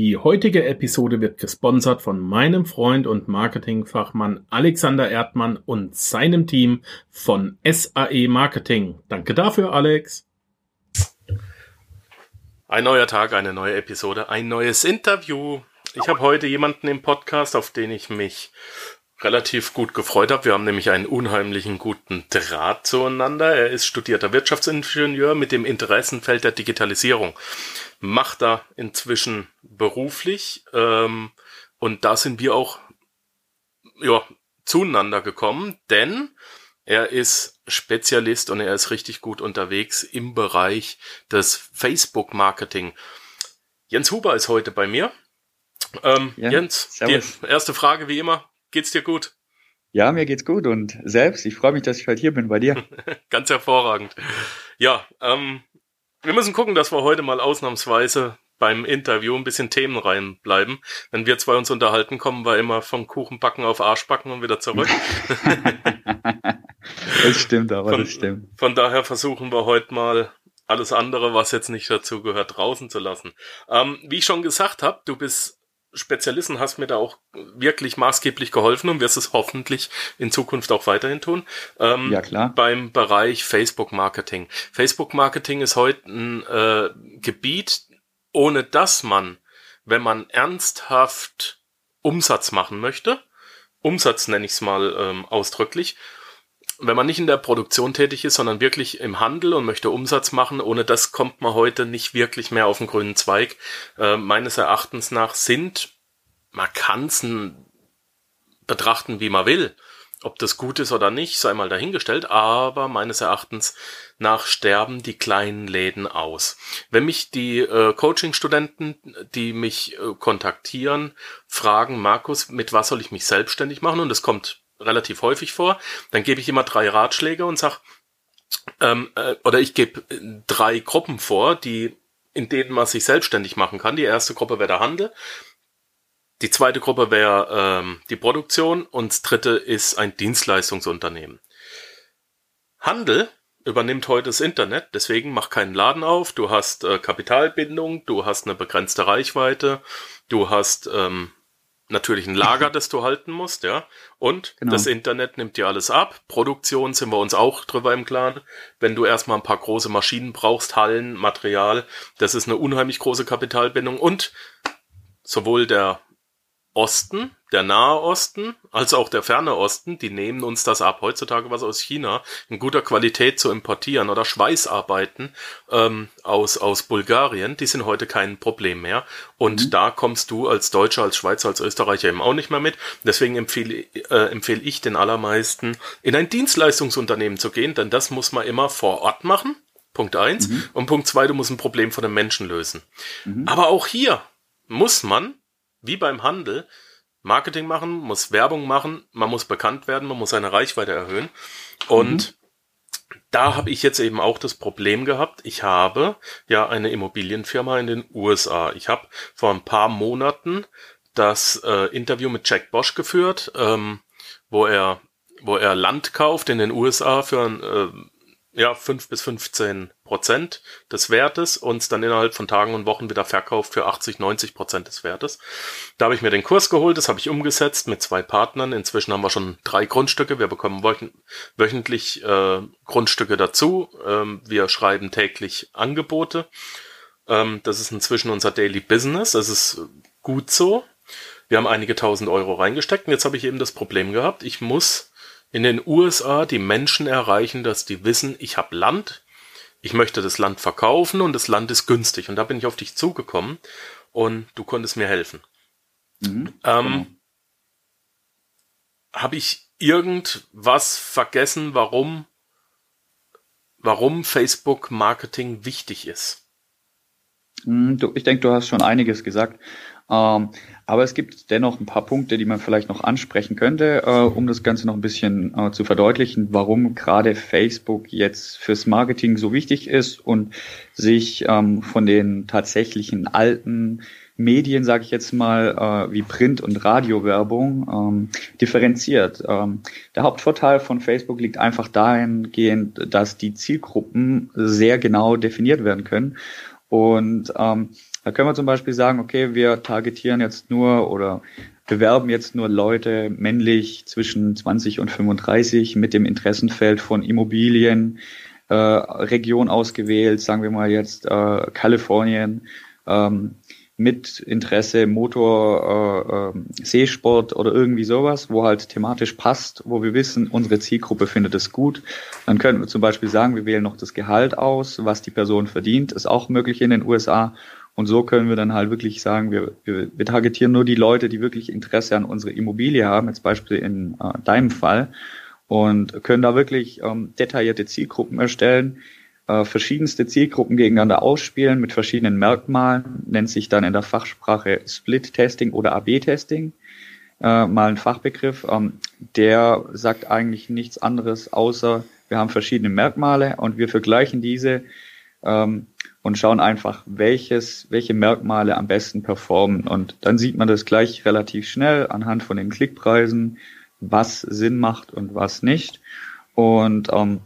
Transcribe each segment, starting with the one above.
Die heutige Episode wird gesponsert von meinem Freund und Marketingfachmann Alexander Erdmann und seinem Team von SAE Marketing. Danke dafür, Alex. Ein neuer Tag, eine neue Episode, ein neues Interview. Ich habe heute jemanden im Podcast, auf den ich mich relativ gut gefreut habe. Wir haben nämlich einen unheimlichen guten Draht zueinander. Er ist studierter Wirtschaftsingenieur mit dem Interessenfeld der Digitalisierung. Macht er inzwischen beruflich. Ähm, und da sind wir auch ja, zueinander gekommen, denn er ist Spezialist und er ist richtig gut unterwegs im Bereich des Facebook-Marketing. Jens Huber ist heute bei mir. Ähm, ja, Jens, servus. die erste Frage wie immer. Geht's dir gut? Ja, mir geht's gut und selbst. Ich freue mich, dass ich heute hier bin bei dir. Ganz hervorragend. Ja, ähm, wir müssen gucken, dass wir heute mal ausnahmsweise beim Interview ein bisschen Themen reinbleiben. Wenn wir zwei uns unterhalten, kommen wir immer vom Kuchenbacken auf Arschbacken und wieder zurück. das stimmt, aber von, das stimmt. Von daher versuchen wir heute mal alles andere, was jetzt nicht dazu gehört, draußen zu lassen. Ähm, wie ich schon gesagt habe, du bist Spezialisten hast mir da auch wirklich maßgeblich geholfen und wirst es hoffentlich in Zukunft auch weiterhin tun. Ähm, ja, klar. Beim Bereich Facebook Marketing. Facebook Marketing ist heute ein äh, Gebiet, ohne dass man, wenn man ernsthaft Umsatz machen möchte, Umsatz nenne ich es mal ähm, ausdrücklich, wenn man nicht in der Produktion tätig ist, sondern wirklich im Handel und möchte Umsatz machen, ohne das kommt man heute nicht wirklich mehr auf den grünen Zweig. Äh, meines Erachtens nach sind, man kann es betrachten, wie man will. Ob das gut ist oder nicht, sei mal dahingestellt, aber meines Erachtens nach sterben die kleinen Läden aus. Wenn mich die äh, Coaching-Studenten, die mich äh, kontaktieren, fragen, Markus, mit was soll ich mich selbstständig machen? Und das kommt relativ häufig vor. Dann gebe ich immer drei Ratschläge und sag, ähm, äh, oder ich gebe äh, drei Gruppen vor, die in denen man sich selbstständig machen kann. Die erste Gruppe wäre der Handel, die zweite Gruppe wäre ähm, die Produktion und das dritte ist ein Dienstleistungsunternehmen. Handel übernimmt heute das Internet, deswegen mach keinen Laden auf. Du hast äh, Kapitalbindung, du hast eine begrenzte Reichweite, du hast ähm, natürlich ein Lager, das du halten musst, ja. Und genau. das Internet nimmt dir alles ab. Produktion sind wir uns auch drüber im Klaren. Wenn du erstmal ein paar große Maschinen brauchst, Hallen, Material, das ist eine unheimlich große Kapitalbindung. Und sowohl der Osten, der Nahe Osten, als auch der Ferne Osten, die nehmen uns das ab. Heutzutage was aus China in guter Qualität zu importieren oder Schweißarbeiten ähm, aus, aus Bulgarien, die sind heute kein Problem mehr. Und mhm. da kommst du als Deutscher, als Schweizer, als Österreicher eben auch nicht mehr mit. Deswegen empfehle, äh, empfehle ich den allermeisten, in ein Dienstleistungsunternehmen zu gehen, denn das muss man immer vor Ort machen. Punkt eins. Mhm. Und Punkt zwei, du musst ein Problem von den Menschen lösen. Mhm. Aber auch hier muss man wie beim Handel Marketing machen, muss Werbung machen, man muss bekannt werden, man muss seine Reichweite erhöhen. Und mhm. da habe ich jetzt eben auch das Problem gehabt. Ich habe ja eine Immobilienfirma in den USA. Ich habe vor ein paar Monaten das äh, Interview mit Jack Bosch geführt, ähm, wo er wo er Land kauft in den USA für ein äh, ja, fünf bis 15 Prozent des Wertes und dann innerhalb von Tagen und Wochen wieder verkauft für 80, 90 Prozent des Wertes. Da habe ich mir den Kurs geholt, das habe ich umgesetzt mit zwei Partnern. Inzwischen haben wir schon drei Grundstücke. Wir bekommen wöchentlich äh, Grundstücke dazu. Ähm, wir schreiben täglich Angebote. Ähm, das ist inzwischen unser Daily Business. Das ist gut so. Wir haben einige tausend Euro reingesteckt und jetzt habe ich eben das Problem gehabt, ich muss in den USA die Menschen erreichen, dass die wissen, ich habe Land, ich möchte das Land verkaufen und das Land ist günstig. Und da bin ich auf dich zugekommen und du konntest mir helfen. Mhm, ähm, genau. Habe ich irgendwas vergessen, warum, warum Facebook Marketing wichtig ist? Hm, ich denke, du hast schon einiges gesagt. Ähm, aber es gibt dennoch ein paar Punkte, die man vielleicht noch ansprechen könnte, äh, um das Ganze noch ein bisschen äh, zu verdeutlichen, warum gerade Facebook jetzt fürs Marketing so wichtig ist und sich ähm, von den tatsächlichen alten Medien, sage ich jetzt mal, äh, wie Print- und Radiowerbung ähm, differenziert. Ähm, der Hauptvorteil von Facebook liegt einfach dahingehend, dass die Zielgruppen sehr genau definiert werden können. Und ähm, da können wir zum Beispiel sagen, okay, wir targetieren jetzt nur oder bewerben jetzt nur Leute männlich zwischen 20 und 35 mit dem Interessenfeld von Immobilien, äh, Region ausgewählt, sagen wir mal jetzt äh, Kalifornien, ähm, mit Interesse Motor, äh, äh, Seesport oder irgendwie sowas, wo halt thematisch passt, wo wir wissen, unsere Zielgruppe findet es gut. Dann könnten wir zum Beispiel sagen, wir wählen noch das Gehalt aus, was die Person verdient, ist auch möglich in den USA. Und so können wir dann halt wirklich sagen, wir, wir, wir targetieren nur die Leute, die wirklich Interesse an unserer Immobilie haben, jetzt Beispiel in äh, deinem Fall, und können da wirklich ähm, detaillierte Zielgruppen erstellen, äh, verschiedenste Zielgruppen gegeneinander ausspielen mit verschiedenen Merkmalen, nennt sich dann in der Fachsprache Split-Testing oder AB-Testing, äh, mal ein Fachbegriff, ähm, der sagt eigentlich nichts anderes, außer wir haben verschiedene Merkmale und wir vergleichen diese ähm, und schauen einfach, welches, welche Merkmale am besten performen. Und dann sieht man das gleich relativ schnell anhand von den Klickpreisen, was Sinn macht und was nicht. Und ähm,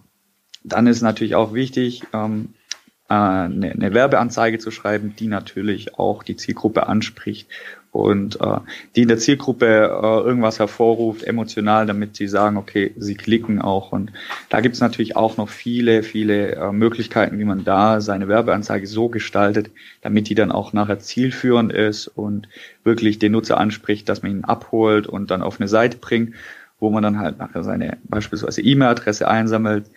dann ist natürlich auch wichtig, ähm, äh, eine, eine Werbeanzeige zu schreiben, die natürlich auch die Zielgruppe anspricht und äh, die in der Zielgruppe äh, irgendwas hervorruft, emotional, damit sie sagen, okay, sie klicken auch. Und da gibt es natürlich auch noch viele, viele äh, Möglichkeiten, wie man da seine Werbeanzeige so gestaltet, damit die dann auch nachher zielführend ist und wirklich den Nutzer anspricht, dass man ihn abholt und dann auf eine Seite bringt, wo man dann halt nachher seine beispielsweise E-Mail-Adresse einsammelt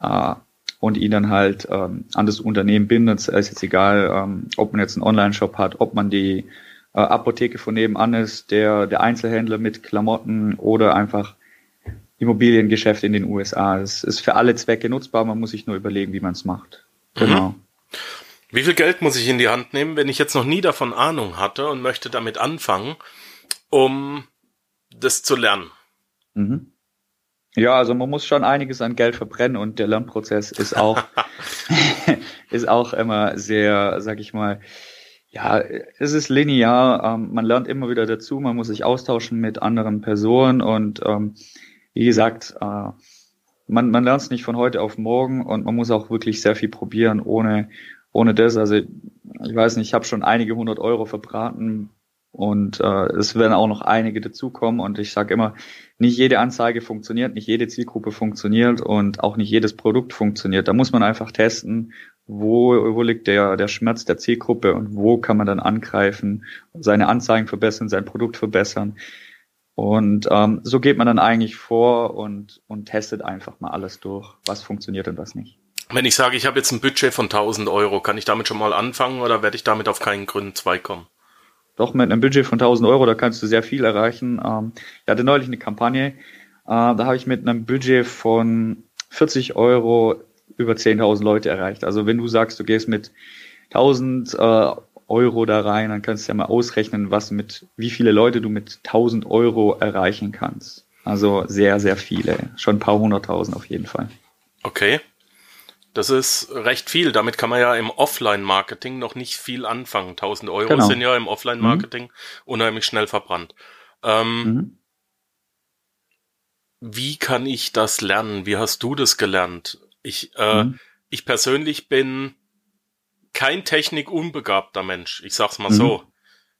äh, und ihn dann halt ähm, an das Unternehmen bindet. Es ist jetzt egal, ähm, ob man jetzt einen Online-Shop hat, ob man die äh, Apotheke von nebenan ist, der, der Einzelhändler mit Klamotten oder einfach Immobiliengeschäft in den USA. Es ist für alle Zwecke nutzbar, man muss sich nur überlegen, wie man es macht. Genau. Mhm. Wie viel Geld muss ich in die Hand nehmen, wenn ich jetzt noch nie davon Ahnung hatte und möchte damit anfangen, um das zu lernen? Mhm. Ja, also man muss schon einiges an Geld verbrennen und der Lernprozess ist auch, ist auch immer sehr, sag ich mal, ja, es ist linear, ähm, man lernt immer wieder dazu, man muss sich austauschen mit anderen Personen und ähm, wie gesagt, äh, man, man lernt es nicht von heute auf morgen und man muss auch wirklich sehr viel probieren ohne, ohne das. Also ich weiß nicht, ich habe schon einige hundert Euro verbraten, und äh, es werden auch noch einige dazukommen. Und ich sage immer, nicht jede Anzeige funktioniert, nicht jede Zielgruppe funktioniert und auch nicht jedes Produkt funktioniert. Da muss man einfach testen, wo, wo liegt der, der Schmerz der Zielgruppe und wo kann man dann angreifen, seine Anzeigen verbessern, sein Produkt verbessern. Und ähm, so geht man dann eigentlich vor und, und testet einfach mal alles durch, was funktioniert und was nicht. Wenn ich sage, ich habe jetzt ein Budget von 1000 Euro, kann ich damit schon mal anfangen oder werde ich damit auf keinen Gründen zwei kommen? Doch, mit einem Budget von 1000 Euro, da kannst du sehr viel erreichen. Ähm, ich hatte neulich eine Kampagne, äh, da habe ich mit einem Budget von 40 Euro über 10.000 Leute erreicht. Also wenn du sagst, du gehst mit 1000 äh, Euro da rein, dann kannst du ja mal ausrechnen, was mit, wie viele Leute du mit 1000 Euro erreichen kannst. Also sehr, sehr viele. Schon ein paar hunderttausend auf jeden Fall. Okay. Das ist recht viel. Damit kann man ja im Offline-Marketing noch nicht viel anfangen. 1000 Euro genau. sind ja im Offline-Marketing mhm. unheimlich schnell verbrannt. Ähm, mhm. Wie kann ich das lernen? Wie hast du das gelernt? Ich, äh, mhm. ich persönlich bin kein technikunbegabter Mensch. Ich sag's mal mhm. so.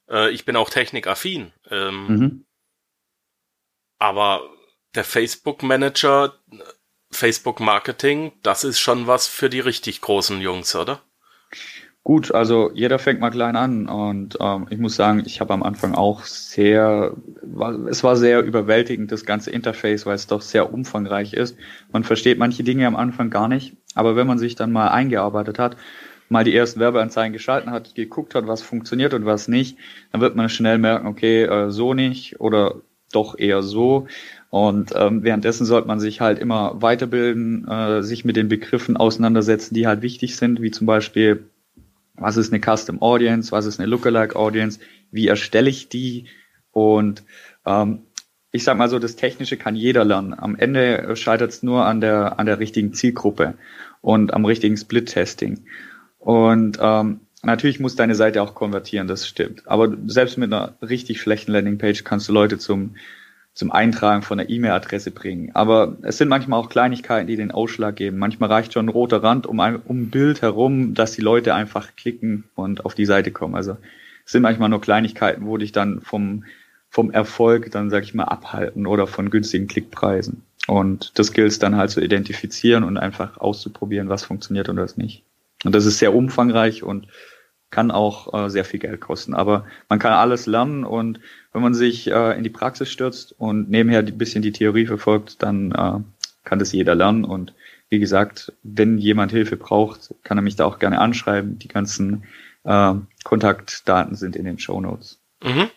Äh, ich bin auch technikaffin. Ähm, mhm. Aber der Facebook Manager Facebook Marketing, das ist schon was für die richtig großen Jungs, oder? Gut, also jeder fängt mal klein an und ähm, ich muss sagen, ich habe am Anfang auch sehr, es war sehr überwältigend, das ganze Interface, weil es doch sehr umfangreich ist. Man versteht manche Dinge am Anfang gar nicht, aber wenn man sich dann mal eingearbeitet hat, mal die ersten Werbeanzeigen geschalten hat, geguckt hat, was funktioniert und was nicht, dann wird man schnell merken, okay, äh, so nicht oder doch eher so. Und ähm, währenddessen sollte man sich halt immer weiterbilden, äh, sich mit den Begriffen auseinandersetzen, die halt wichtig sind, wie zum Beispiel was ist eine Custom Audience, was ist eine Lookalike Audience, wie erstelle ich die und ähm, ich sag mal so, das Technische kann jeder lernen. Am Ende scheitert es nur an der, an der richtigen Zielgruppe und am richtigen Split-Testing. Und ähm, natürlich muss deine Seite auch konvertieren, das stimmt. Aber selbst mit einer richtig schlechten Landingpage kannst du Leute zum, zum Eintragen von einer E-Mail-Adresse bringen. Aber es sind manchmal auch Kleinigkeiten, die den Ausschlag geben. Manchmal reicht schon ein roter Rand um ein, um ein Bild herum, dass die Leute einfach klicken und auf die Seite kommen. Also es sind manchmal nur Kleinigkeiten, wo dich dann vom vom Erfolg dann, sag ich mal, abhalten oder von günstigen Klickpreisen. Und das gilt es dann halt zu identifizieren und einfach auszuprobieren, was funktioniert und was nicht. Und das ist sehr umfangreich und kann auch äh, sehr viel Geld kosten. Aber man kann alles lernen und wenn man sich äh, in die Praxis stürzt und nebenher ein bisschen die Theorie verfolgt, dann äh, kann das jeder lernen. Und wie gesagt, wenn jemand Hilfe braucht, kann er mich da auch gerne anschreiben. Die ganzen äh, Kontaktdaten sind in den Show Notes. Mhm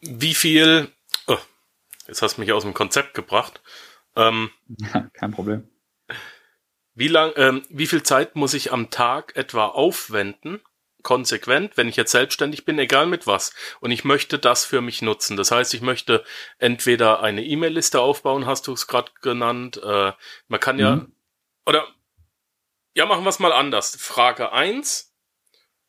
wie viel, oh, jetzt hast du mich aus dem Konzept gebracht. Ähm, ja, kein Problem. Wie lang, ähm, wie viel Zeit muss ich am Tag etwa aufwenden, konsequent, wenn ich jetzt selbstständig bin, egal mit was, und ich möchte das für mich nutzen. Das heißt, ich möchte entweder eine E-Mail-Liste aufbauen, hast du es gerade genannt. Äh, man kann ja, mhm. oder ja, machen wir es mal anders. Frage eins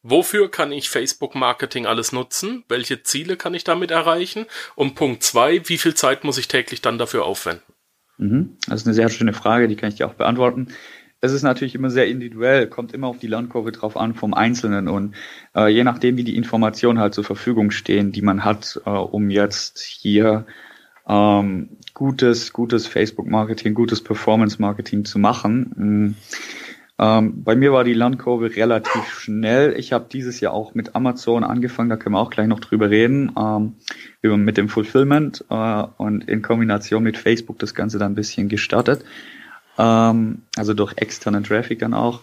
Wofür kann ich Facebook-Marketing alles nutzen? Welche Ziele kann ich damit erreichen? Und Punkt zwei, wie viel Zeit muss ich täglich dann dafür aufwenden? Mhm. Das ist eine sehr schöne Frage, die kann ich dir auch beantworten. Es ist natürlich immer sehr individuell, kommt immer auf die Lernkurve drauf an vom Einzelnen und äh, je nachdem, wie die Informationen halt zur Verfügung stehen, die man hat, äh, um jetzt hier ähm, gutes, gutes Facebook-Marketing, gutes Performance-Marketing zu machen. Mh, ähm, bei mir war die Lernkurve relativ schnell. Ich habe dieses Jahr auch mit Amazon angefangen, da können wir auch gleich noch drüber reden, ähm, über, mit dem Fulfillment äh, und in Kombination mit Facebook das Ganze dann ein bisschen gestartet. Ähm, also durch externen Traffic dann auch.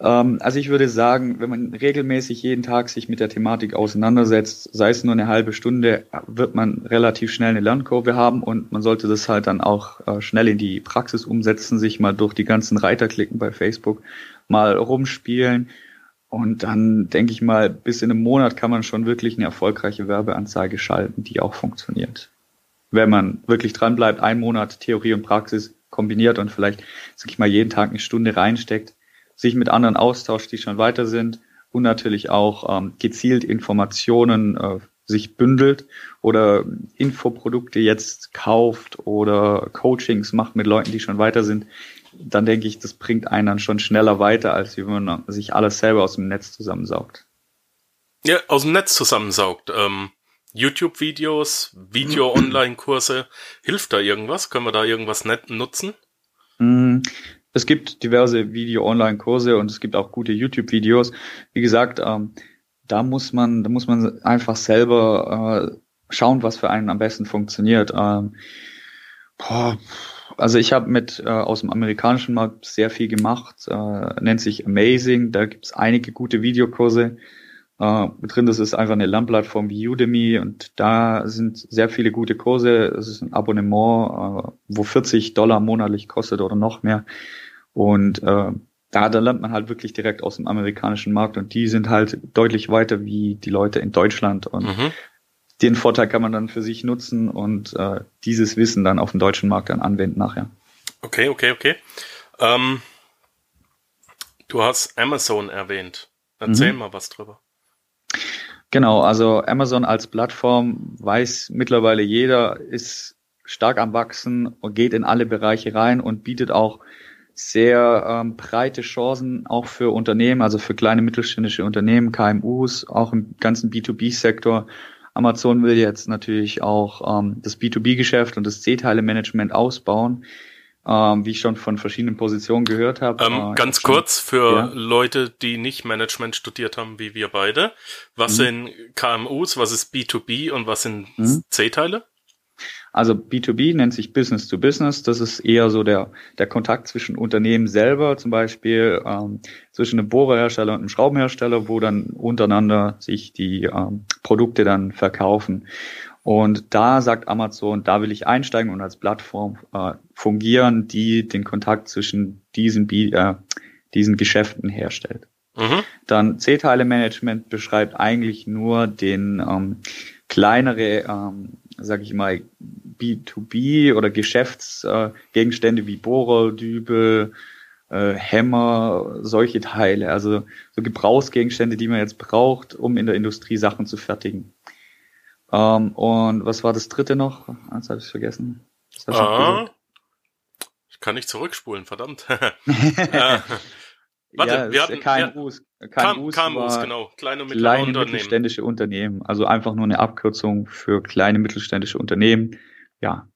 Ähm, also ich würde sagen, wenn man regelmäßig jeden Tag sich mit der Thematik auseinandersetzt, sei es nur eine halbe Stunde, wird man relativ schnell eine Lernkurve haben und man sollte das halt dann auch äh, schnell in die Praxis umsetzen, sich mal durch die ganzen Reiter klicken bei Facebook, mal rumspielen und dann denke ich mal, bis in einem Monat kann man schon wirklich eine erfolgreiche Werbeanzeige schalten, die auch funktioniert. Wenn man wirklich dran bleibt, ein Monat Theorie und Praxis kombiniert und vielleicht, sag ich mal, jeden Tag eine Stunde reinsteckt, sich mit anderen austauscht, die schon weiter sind und natürlich auch ähm, gezielt Informationen äh, sich bündelt oder Infoprodukte jetzt kauft oder Coachings macht mit Leuten, die schon weiter sind, dann denke ich, das bringt einen dann schon schneller weiter, als wenn man sich alles selber aus dem Netz zusammensaugt. Ja, aus dem Netz zusammensaugt. Ähm, YouTube-Videos, Video-Online-Kurse, hilft da irgendwas? Können wir da irgendwas nutzen? Mm, es gibt diverse Video-Online-Kurse und es gibt auch gute YouTube-Videos. Wie gesagt, ähm, da muss man, da muss man einfach selber äh, schauen, was für einen am besten funktioniert. Ähm, boah, also ich habe mit äh, aus dem amerikanischen Markt sehr viel gemacht, äh, nennt sich Amazing. Da gibt's einige gute Videokurse. Äh, drin, das ist einfach eine Lernplattform wie Udemy und da sind sehr viele gute Kurse. Es ist ein Abonnement, äh, wo 40 Dollar monatlich kostet oder noch mehr. Und äh, da, da lernt man halt wirklich direkt aus dem amerikanischen Markt und die sind halt deutlich weiter wie die Leute in Deutschland und mhm. den Vorteil kann man dann für sich nutzen und äh, dieses Wissen dann auf dem deutschen Markt dann anwenden nachher. Okay, okay, okay. Ähm, du hast Amazon erwähnt. Erzähl mhm. mal was drüber. Genau, also Amazon als Plattform weiß mittlerweile jeder, ist stark am Wachsen und geht in alle Bereiche rein und bietet auch sehr ähm, breite Chancen auch für Unternehmen, also für kleine mittelständische Unternehmen, KMUs, auch im ganzen B2B-Sektor. Amazon will jetzt natürlich auch ähm, das B2B-Geschäft und das C-Teile-Management ausbauen, ähm, wie ich schon von verschiedenen Positionen gehört habe. Ähm, äh, ganz kurz für ja. Leute, die nicht Management studiert haben, wie wir beide. Was mhm. sind KMUs, was ist B2B und was sind mhm. C-Teile? Also B2B nennt sich Business to Business. Das ist eher so der, der Kontakt zwischen Unternehmen selber, zum Beispiel ähm, zwischen einem Bohrerhersteller und einem Schraubenhersteller, wo dann untereinander sich die ähm, Produkte dann verkaufen. Und da sagt Amazon, da will ich einsteigen und als Plattform äh, fungieren, die den Kontakt zwischen diesen, äh, diesen Geschäften herstellt. Mhm. Dann C-Teile-Management beschreibt eigentlich nur den ähm, kleinere, ähm, sag ich mal, B2B oder Geschäftsgegenstände äh, wie Bohrer, Dübel, äh, Hämmer, solche Teile, also so Gebrauchsgegenstände, die man jetzt braucht, um in der Industrie Sachen zu fertigen. Ähm, und was war das dritte noch? Eins habe ich vergessen. Ah, ich kann nicht zurückspulen, verdammt. äh, warte, ja, wir hatten KMUs. KMUs, KMUs genau. Kleine und kleine Unternehmen. mittelständische Unternehmen. Also einfach nur eine Abkürzung für kleine mittelständische Unternehmen. Ja,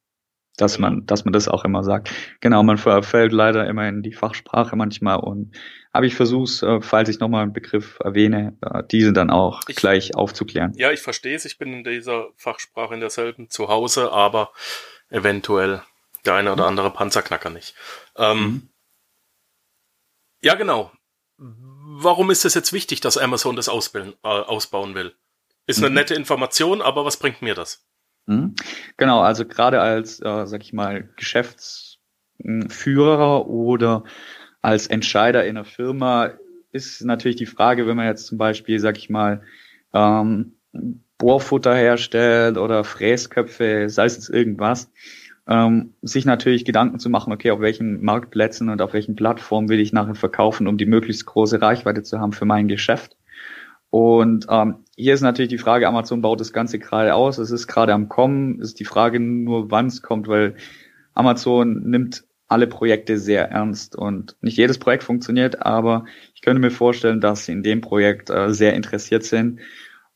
dass man, dass man das auch immer sagt. Genau, man verfällt leider immer in die Fachsprache manchmal und aber ich versuche äh, falls ich nochmal einen Begriff erwähne, äh, diese dann auch ich, gleich aufzuklären. Ja, ich verstehe es. Ich bin in dieser Fachsprache in derselben zu Hause, aber eventuell der eine oder andere Panzerknacker nicht. Ähm, mhm. Ja, genau. Warum ist es jetzt wichtig, dass Amazon das ausbilden, äh, ausbauen will? Ist eine mhm. nette Information, aber was bringt mir das? Mhm. Genau, also gerade als, äh, sag ich mal, Geschäftsführer oder als Entscheider in einer Firma ist natürlich die Frage, wenn man jetzt zum Beispiel, sag ich mal, ähm, Bohrfutter herstellt oder Fräsköpfe, sei es jetzt irgendwas, ähm, sich natürlich Gedanken zu machen, okay, auf welchen Marktplätzen und auf welchen Plattformen will ich nachher verkaufen, um die möglichst große Reichweite zu haben für mein Geschäft. Und ähm, hier ist natürlich die Frage, Amazon baut das Ganze gerade aus, es ist gerade am Kommen, ist die Frage nur, wann es kommt, weil Amazon nimmt alle Projekte sehr ernst und nicht jedes Projekt funktioniert, aber ich könnte mir vorstellen, dass sie in dem Projekt äh, sehr interessiert sind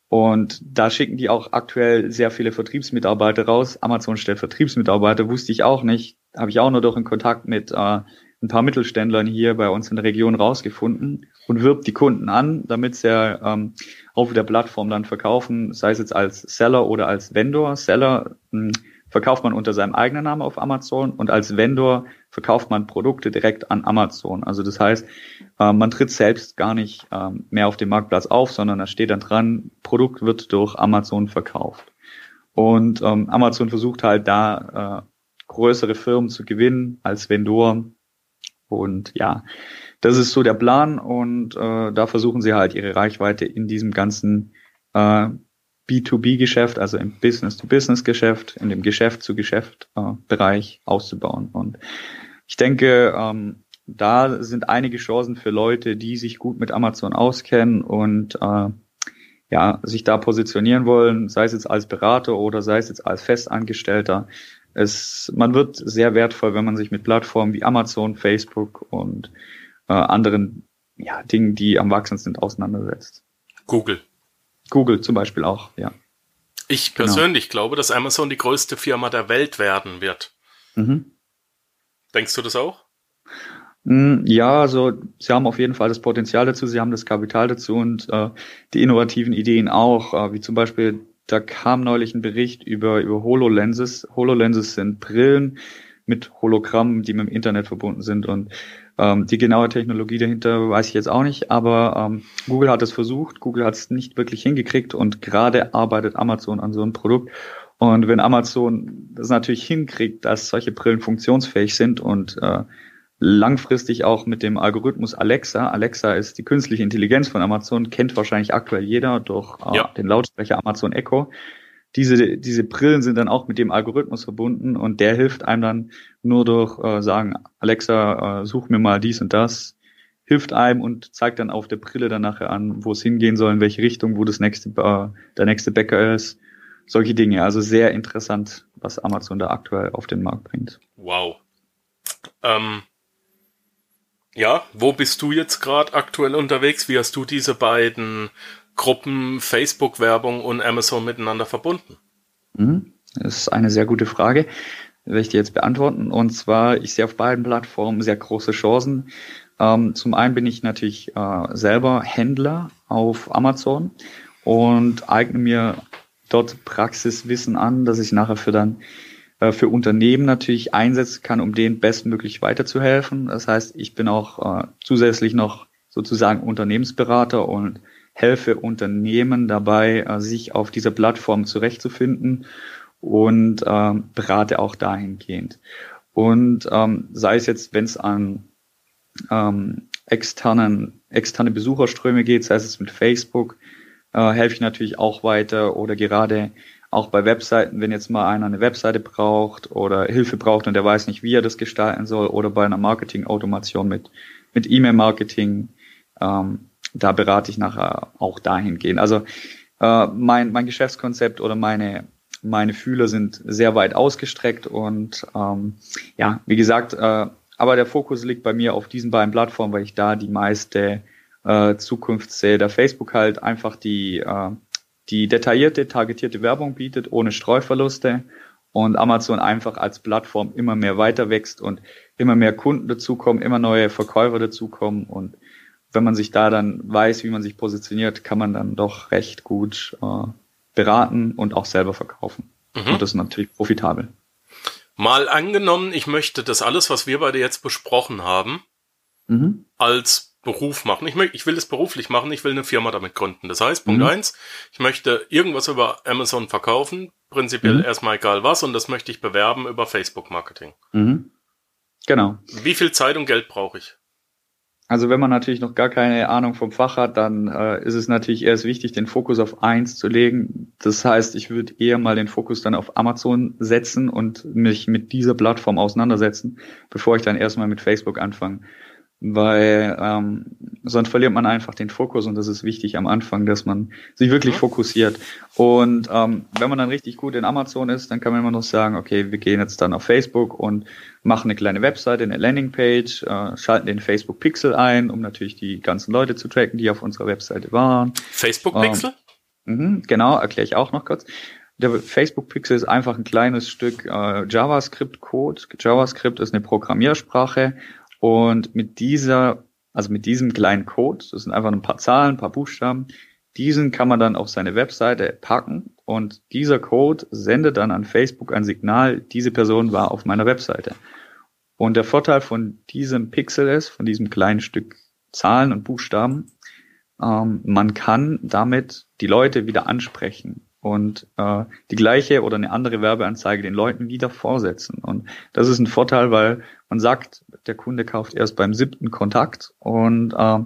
und da schicken die auch aktuell sehr viele Vertriebsmitarbeiter raus. Amazon stellt Vertriebsmitarbeiter, wusste ich auch nicht. Habe ich auch nur durch einen Kontakt mit äh, ein paar Mittelständlern hier bei uns in der Region rausgefunden und wirbt die Kunden an, damit sie ähm, auf der Plattform dann verkaufen, sei es jetzt als Seller oder als Vendor. Seller mh, hm, verkauft man unter seinem eigenen Namen auf Amazon und als Vendor verkauft man Produkte direkt an Amazon. Also das heißt, äh, man tritt selbst gar nicht äh, mehr auf dem Marktplatz auf, sondern da steht dann dran, Produkt wird durch Amazon verkauft. Und ähm, Amazon versucht halt da äh, größere Firmen zu gewinnen als Vendor. Und ja, das ist so der Plan und äh, da versuchen sie halt ihre Reichweite in diesem ganzen äh, B2B-Geschäft, also im Business-to-Business-Geschäft, in dem Geschäft-zu-Geschäft-Bereich äh, auszubauen. Und ich denke, ähm, da sind einige Chancen für Leute, die sich gut mit Amazon auskennen und äh, ja, sich da positionieren wollen, sei es jetzt als Berater oder sei es jetzt als Festangestellter. Es, man wird sehr wertvoll, wenn man sich mit Plattformen wie Amazon, Facebook und äh, anderen ja, Dingen, die am wachsen sind, auseinandersetzt. Google. Google zum Beispiel auch, ja. Ich genau. persönlich genau. glaube, dass Amazon die größte Firma der Welt werden wird. Mhm. Denkst du das auch? Mm, ja, also sie haben auf jeden Fall das Potenzial dazu, sie haben das Kapital dazu und äh, die innovativen Ideen auch, äh, wie zum Beispiel, da kam neulich ein Bericht über, über HoloLenses. HoloLenses sind Brillen mit Hologrammen, die mit dem Internet verbunden sind und ähm, die genaue Technologie dahinter weiß ich jetzt auch nicht, aber ähm, Google hat es versucht, Google hat es nicht wirklich hingekriegt und gerade arbeitet Amazon an so einem Produkt. Und wenn Amazon das natürlich hinkriegt, dass solche Brillen funktionsfähig sind und äh, langfristig auch mit dem Algorithmus Alexa, Alexa ist die künstliche Intelligenz von Amazon, kennt wahrscheinlich aktuell jeder durch äh, ja. den Lautsprecher Amazon Echo, diese, diese Brillen sind dann auch mit dem Algorithmus verbunden und der hilft einem dann nur durch äh, sagen, Alexa, äh, such mir mal dies und das, hilft einem und zeigt dann auf der Brille dann nachher an, wo es hingehen soll, in welche Richtung, wo das nächste, äh, der nächste Bäcker ist. Solche Dinge. Also sehr interessant, was Amazon da aktuell auf den Markt bringt. Wow. Ähm, ja, wo bist du jetzt gerade aktuell unterwegs? Wie hast du diese beiden Gruppen, Facebook-Werbung und Amazon miteinander verbunden? Mhm. Das ist eine sehr gute Frage. Werde ich dir jetzt beantworten. Und zwar, ich sehe auf beiden Plattformen sehr große Chancen. Ähm, zum einen bin ich natürlich äh, selber Händler auf Amazon und eigne mir dort Praxiswissen an, dass ich nachher für dann für Unternehmen natürlich einsetzen kann, um denen bestmöglich weiterzuhelfen. Das heißt, ich bin auch äh, zusätzlich noch sozusagen Unternehmensberater und helfe Unternehmen dabei, äh, sich auf dieser Plattform zurechtzufinden und äh, berate auch dahingehend. Und ähm, sei es jetzt, wenn es an ähm, externen, externe Besucherströme geht, sei es mit Facebook, äh, helfe ich natürlich auch weiter oder gerade auch bei Webseiten, wenn jetzt mal einer eine Webseite braucht oder Hilfe braucht und der weiß nicht, wie er das gestalten soll oder bei einer Marketing-Automation mit, mit E-Mail-Marketing, ähm, da berate ich nachher auch dahingehend. Also äh, mein, mein Geschäftskonzept oder meine, meine Fühler sind sehr weit ausgestreckt und ähm, ja, wie gesagt, äh, aber der Fokus liegt bei mir auf diesen beiden Plattformen, weil ich da die meiste äh, Zukunft sehe. Da Facebook halt einfach die, äh, die detaillierte, targetierte Werbung bietet, ohne Streuverluste und Amazon einfach als Plattform immer mehr weiter wächst und immer mehr Kunden dazukommen, immer neue Verkäufer dazukommen und wenn man sich da dann weiß, wie man sich positioniert, kann man dann doch recht gut äh, beraten und auch selber verkaufen. Mhm. Und das ist natürlich profitabel. Mal angenommen, ich möchte das alles, was wir beide jetzt besprochen haben, mhm. als Beruf machen. Ich, ich will es beruflich machen, ich will eine Firma damit gründen. Das heißt, Punkt mhm. eins, ich möchte irgendwas über Amazon verkaufen, prinzipiell mhm. erstmal egal was, und das möchte ich bewerben über Facebook-Marketing. Mhm. Genau. Wie viel Zeit und Geld brauche ich? Also wenn man natürlich noch gar keine Ahnung vom Fach hat, dann äh, ist es natürlich erst wichtig, den Fokus auf eins zu legen. Das heißt, ich würde eher mal den Fokus dann auf Amazon setzen und mich mit dieser Plattform auseinandersetzen, bevor ich dann erstmal mit Facebook anfange weil ähm, sonst verliert man einfach den Fokus und das ist wichtig am Anfang, dass man sich wirklich fokussiert. Und ähm, wenn man dann richtig gut in Amazon ist, dann kann man immer noch sagen, okay, wir gehen jetzt dann auf Facebook und machen eine kleine Webseite, eine Landingpage, äh, schalten den Facebook Pixel ein, um natürlich die ganzen Leute zu tracken, die auf unserer Webseite waren. Facebook Pixel? Ähm, mh, genau, erkläre ich auch noch kurz. Der Facebook Pixel ist einfach ein kleines Stück äh, JavaScript-Code. JavaScript ist eine Programmiersprache und mit dieser, also mit diesem kleinen Code, das sind einfach ein paar Zahlen, ein paar Buchstaben, diesen kann man dann auf seine Webseite packen und dieser Code sendet dann an Facebook ein Signal, diese Person war auf meiner Webseite. Und der Vorteil von diesem Pixel ist, von diesem kleinen Stück Zahlen und Buchstaben, ähm, man kann damit die Leute wieder ansprechen und äh, die gleiche oder eine andere Werbeanzeige den Leuten wieder vorsetzen. Und das ist ein Vorteil, weil man sagt, der Kunde kauft erst beim siebten Kontakt und äh,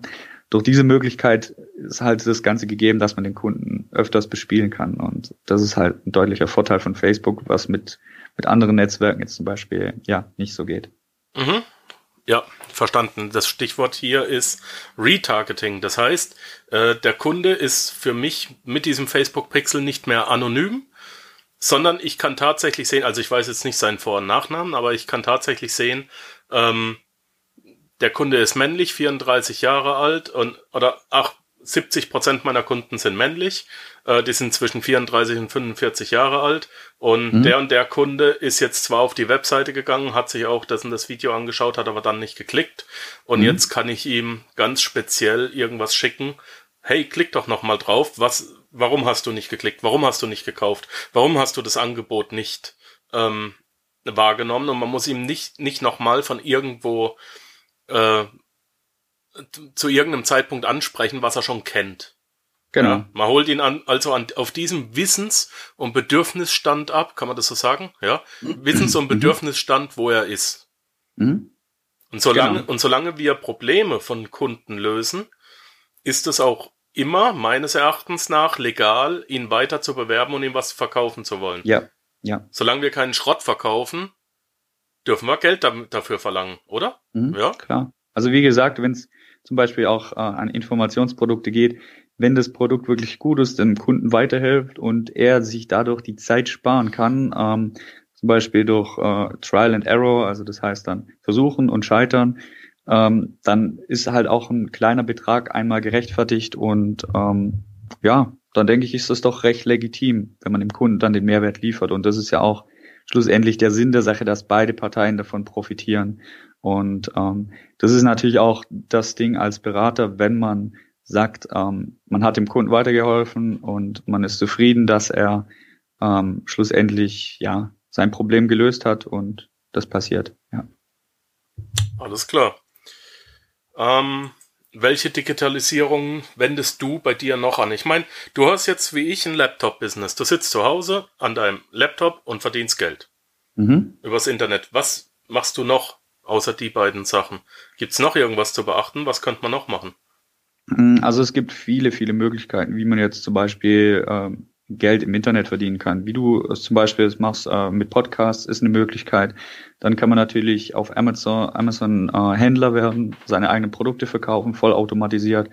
durch diese Möglichkeit ist halt das Ganze gegeben, dass man den Kunden öfters bespielen kann. Und das ist halt ein deutlicher Vorteil von Facebook, was mit, mit anderen Netzwerken jetzt zum Beispiel ja nicht so geht. Mhm. Ja, verstanden. Das Stichwort hier ist Retargeting. Das heißt, äh, der Kunde ist für mich mit diesem Facebook Pixel nicht mehr anonym, sondern ich kann tatsächlich sehen, also ich weiß jetzt nicht seinen Vor- und Nachnamen, aber ich kann tatsächlich sehen, ähm, der Kunde ist männlich, 34 Jahre alt und oder ach 70 Prozent meiner Kunden sind männlich. Äh, die sind zwischen 34 und 45 Jahre alt. Und mhm. der und der Kunde ist jetzt zwar auf die Webseite gegangen, hat sich auch das und das Video angeschaut, hat aber dann nicht geklickt. Und mhm. jetzt kann ich ihm ganz speziell irgendwas schicken. Hey, klick doch noch mal drauf. Was, warum hast du nicht geklickt? Warum hast du nicht gekauft? Warum hast du das Angebot nicht ähm, wahrgenommen? Und man muss ihm nicht, nicht noch mal von irgendwo äh, zu irgendeinem Zeitpunkt ansprechen, was er schon kennt. Genau. Ja, man holt ihn an, also an, auf diesem Wissens- und Bedürfnisstand ab, kann man das so sagen? Ja. Wissens- und mhm. Bedürfnisstand, wo er ist. Mhm. Und solange, genau. und solange wir Probleme von Kunden lösen, ist es auch immer, meines Erachtens nach, legal, ihn weiter zu bewerben und ihm was verkaufen zu wollen. Ja. Ja. Solange wir keinen Schrott verkaufen, dürfen wir Geld dafür verlangen, oder? Mhm, ja. Klar. Also wie gesagt, wenn es zum Beispiel auch äh, an Informationsprodukte geht, wenn das Produkt wirklich gut ist, dem Kunden weiterhilft und er sich dadurch die Zeit sparen kann, ähm, zum Beispiel durch äh, Trial and Error, also das heißt dann versuchen und scheitern, ähm, dann ist halt auch ein kleiner Betrag einmal gerechtfertigt und ähm, ja, dann denke ich, ist das doch recht legitim, wenn man dem Kunden dann den Mehrwert liefert. Und das ist ja auch schlussendlich der Sinn der Sache, dass beide Parteien davon profitieren. Und ähm, das ist natürlich auch das Ding als Berater, wenn man sagt, ähm, man hat dem Kunden weitergeholfen und man ist zufrieden, dass er ähm, schlussendlich ja sein Problem gelöst hat und das passiert. Ja. Alles klar. Ähm, welche Digitalisierung wendest du bei dir noch an? Ich meine, du hast jetzt wie ich ein Laptop-Business. Du sitzt zu Hause an deinem Laptop und verdienst Geld. Mhm. Übers Internet. Was machst du noch außer die beiden Sachen. Gibt's noch irgendwas zu beachten? Was könnte man noch machen? Mm, also es gibt viele, viele Möglichkeiten, wie man jetzt zum Beispiel ähm, Geld im Internet verdienen kann. Wie du es zum Beispiel machst äh, mit Podcasts, ist eine Möglichkeit. Dann kann man natürlich auf Amazon, Amazon äh, Händler werden, seine eigenen Produkte verkaufen, vollautomatisiert.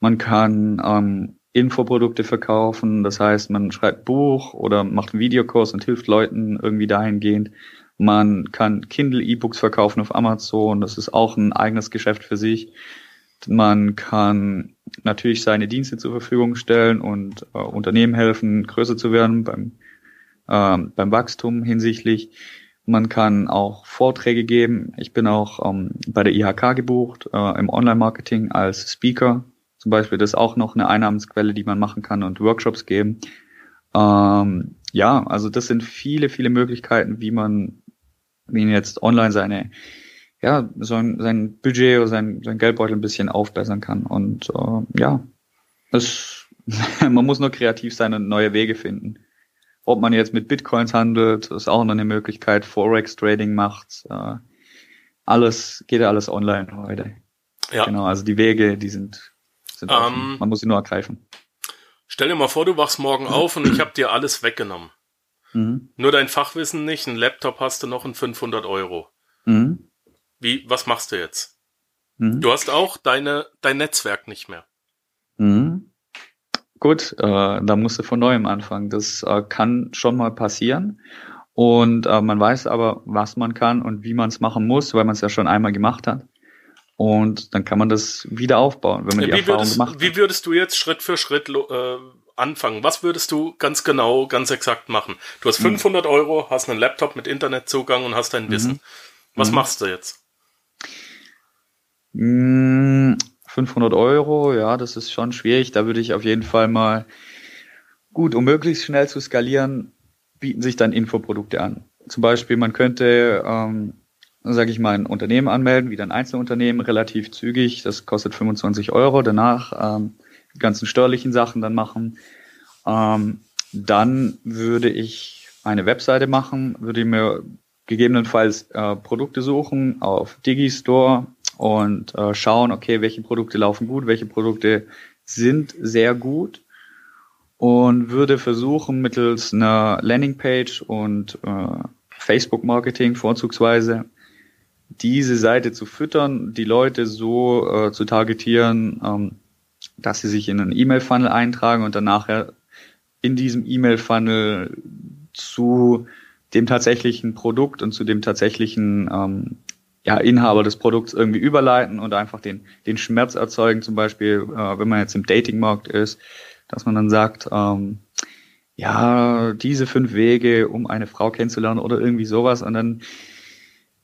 Man kann ähm, Infoprodukte verkaufen, das heißt, man schreibt Buch oder macht einen Videokurs und hilft Leuten irgendwie dahingehend. Man kann Kindle E-Books verkaufen auf Amazon, das ist auch ein eigenes Geschäft für sich. Man kann natürlich seine Dienste zur Verfügung stellen und äh, Unternehmen helfen, größer zu werden beim, äh, beim Wachstum hinsichtlich. Man kann auch Vorträge geben. Ich bin auch ähm, bei der IHK gebucht äh, im Online-Marketing als Speaker. Zum Beispiel das ist auch noch eine Einnahmensquelle, die man machen kann und Workshops geben. Ähm, ja, also das sind viele, viele Möglichkeiten, wie man, wie man jetzt online seine ja, sein, sein Budget oder sein, sein Geldbeutel ein bisschen aufbessern kann. Und äh, ja, es, man muss nur kreativ sein und neue Wege finden. Ob man jetzt mit Bitcoins handelt, ist auch noch eine Möglichkeit, Forex-Trading macht. Äh, alles, geht ja alles online heute. Ja. Genau, also die Wege, die sind, sind ähm, man muss sie nur ergreifen. Stell dir mal vor, du wachst morgen auf und ich habe dir alles weggenommen. Mhm. Nur dein Fachwissen nicht, ein Laptop hast du noch in 500 Euro. Mhm. Wie, was machst du jetzt? Mhm. Du hast auch deine, dein Netzwerk nicht mehr. Mhm. Gut, äh, da musst du von neuem anfangen. Das äh, kann schon mal passieren. Und äh, man weiß aber, was man kann und wie man es machen muss, weil man es ja schon einmal gemacht hat. Und dann kann man das wieder aufbauen, wenn man die wie Erfahrung würdest, gemacht hat. Wie würdest du jetzt Schritt für Schritt äh, anfangen? Was würdest du ganz genau, ganz exakt machen? Du hast 500 mhm. Euro, hast einen Laptop mit Internetzugang und hast dein Wissen. Mhm. Was mhm. machst du jetzt? 500 hm, Euro, ja, das ist schon schwierig. Da würde ich auf jeden Fall mal, gut, um möglichst schnell zu skalieren, bieten sich dann Infoprodukte an. Zum Beispiel, man könnte, ähm, sage ich mal, ein Unternehmen anmelden, wieder ein Einzelunternehmen, relativ zügig. Das kostet 25 Euro. Danach ähm, die ganzen steuerlichen Sachen dann machen. Ähm, dann würde ich eine Webseite machen, würde mir gegebenenfalls äh, Produkte suchen auf Digistore und äh, schauen, okay, welche Produkte laufen gut, welche Produkte sind sehr gut und würde versuchen mittels einer Landingpage und äh, Facebook-Marketing vorzugsweise diese Seite zu füttern, die Leute so äh, zu targetieren, ähm, dass sie sich in einen E-Mail-Funnel eintragen und dann nachher in diesem E-Mail-Funnel zu dem tatsächlichen Produkt und zu dem tatsächlichen ähm, ja, Inhaber des Produkts irgendwie überleiten und einfach den, den Schmerz erzeugen, zum Beispiel, äh, wenn man jetzt im Datingmarkt ist, dass man dann sagt, ähm, ja, diese fünf Wege, um eine Frau kennenzulernen oder irgendwie sowas und dann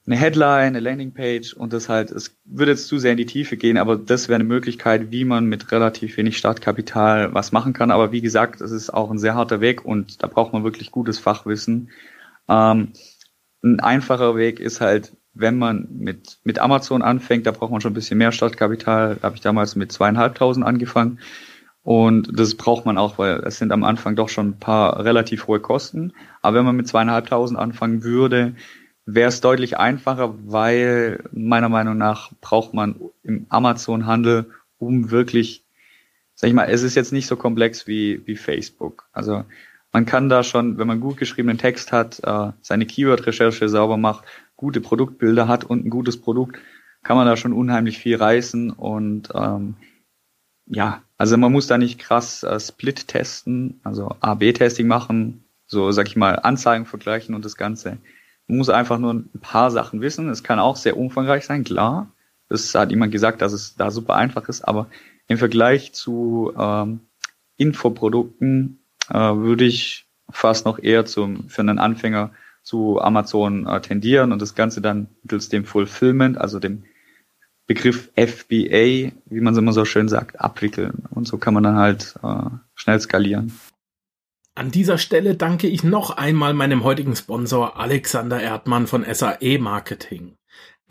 eine Headline, eine Landingpage und das halt, es würde jetzt zu sehr in die Tiefe gehen, aber das wäre eine Möglichkeit, wie man mit relativ wenig Startkapital was machen kann. Aber wie gesagt, es ist auch ein sehr harter Weg und da braucht man wirklich gutes Fachwissen. Ähm, ein einfacher Weg ist halt, wenn man mit, mit Amazon anfängt, da braucht man schon ein bisschen mehr Startkapital. Da habe ich damals mit zweieinhalbtausend angefangen. Und das braucht man auch, weil es sind am Anfang doch schon ein paar relativ hohe Kosten. Aber wenn man mit zweieinhalbtausend anfangen würde, wäre es deutlich einfacher, weil meiner Meinung nach braucht man im Amazon-Handel, um wirklich, sag ich mal, es ist jetzt nicht so komplex wie, wie Facebook. Also man kann da schon, wenn man gut geschriebenen Text hat, äh, seine Keyword-Recherche sauber macht, gute Produktbilder hat und ein gutes Produkt, kann man da schon unheimlich viel reißen und ähm, ja, also man muss da nicht krass äh, Split testen, also A-B-Testing machen, so sag ich mal Anzeigen vergleichen und das Ganze. Man muss einfach nur ein paar Sachen wissen. Es kann auch sehr umfangreich sein, klar. Das hat jemand gesagt, dass es da super einfach ist, aber im Vergleich zu ähm, Infoprodukten äh, würde ich fast noch eher zum, für einen Anfänger zu Amazon äh, tendieren und das Ganze dann mittels dem Fulfillment, also dem Begriff FBA, wie man es immer so schön sagt, abwickeln. Und so kann man dann halt äh, schnell skalieren. An dieser Stelle danke ich noch einmal meinem heutigen Sponsor Alexander Erdmann von SAE Marketing.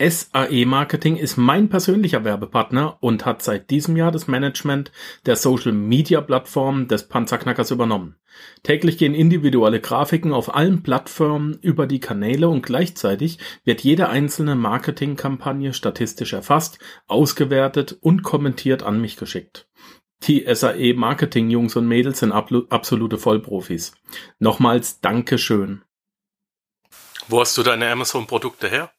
SAE Marketing ist mein persönlicher Werbepartner und hat seit diesem Jahr das Management der Social Media Plattform des Panzerknackers übernommen. Täglich gehen individuelle Grafiken auf allen Plattformen über die Kanäle und gleichzeitig wird jede einzelne Marketingkampagne statistisch erfasst, ausgewertet und kommentiert an mich geschickt. Die SAE Marketing Jungs und Mädels sind absolute Vollprofis. Nochmals Dankeschön. Wo hast du deine Amazon-Produkte her?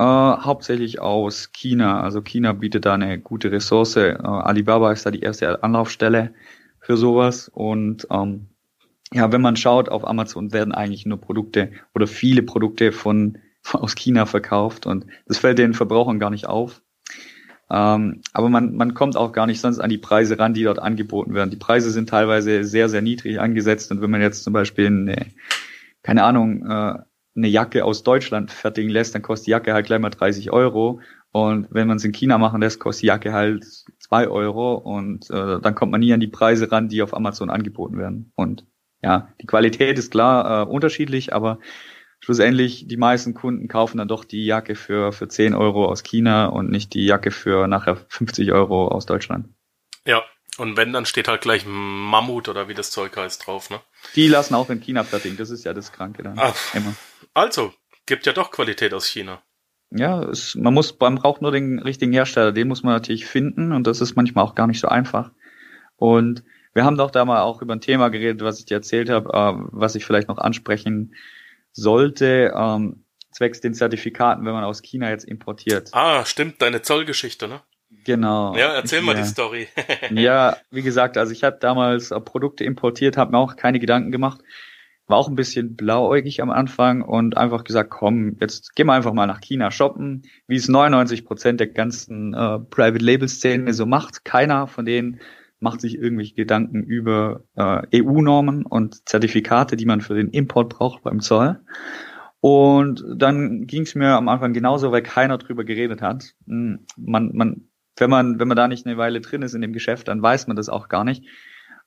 Äh, hauptsächlich aus China. Also China bietet da eine gute Ressource. Äh, Alibaba ist da die erste Anlaufstelle für sowas. Und ähm, ja, wenn man schaut, auf Amazon werden eigentlich nur Produkte oder viele Produkte von, von aus China verkauft und das fällt den Verbrauchern gar nicht auf. Ähm, aber man, man kommt auch gar nicht sonst an die Preise ran, die dort angeboten werden. Die Preise sind teilweise sehr, sehr niedrig angesetzt. Und wenn man jetzt zum Beispiel eine, keine Ahnung, äh, eine Jacke aus Deutschland fertigen lässt, dann kostet die Jacke halt gleich mal 30 Euro. Und wenn man es in China machen lässt, kostet die Jacke halt zwei Euro. Und äh, dann kommt man nie an die Preise ran, die auf Amazon angeboten werden. Und ja, die Qualität ist klar äh, unterschiedlich, aber schlussendlich die meisten Kunden kaufen dann doch die Jacke für, für 10 Euro aus China und nicht die Jacke für nachher 50 Euro aus Deutschland. Ja, und wenn, dann steht halt gleich Mammut oder wie das Zeug heißt drauf, ne? Die lassen auch in China fertigen, das ist ja das Kranke dann. Ach, Immer. Also, gibt ja doch Qualität aus China. Ja, es, man muss, man braucht nur den richtigen Hersteller, den muss man natürlich finden und das ist manchmal auch gar nicht so einfach. Und wir haben doch da mal auch über ein Thema geredet, was ich dir erzählt habe, äh, was ich vielleicht noch ansprechen sollte, ähm, zwecks den Zertifikaten, wenn man aus China jetzt importiert. Ah, stimmt, deine Zollgeschichte, ne? Genau. Ja, erzähl mal die Story. ja, wie gesagt, also ich habe damals äh, Produkte importiert, habe mir auch keine Gedanken gemacht, war auch ein bisschen blauäugig am Anfang und einfach gesagt, komm, jetzt gehen wir einfach mal nach China shoppen, wie es 99 Prozent der ganzen äh, Private Label Szene so macht. Keiner von denen macht sich irgendwelche Gedanken über äh, EU-Normen und Zertifikate, die man für den Import braucht beim Zoll. Und dann ging es mir am Anfang genauso, weil keiner drüber geredet hat. Hm, man, man, wenn man, wenn man da nicht eine Weile drin ist in dem Geschäft, dann weiß man das auch gar nicht.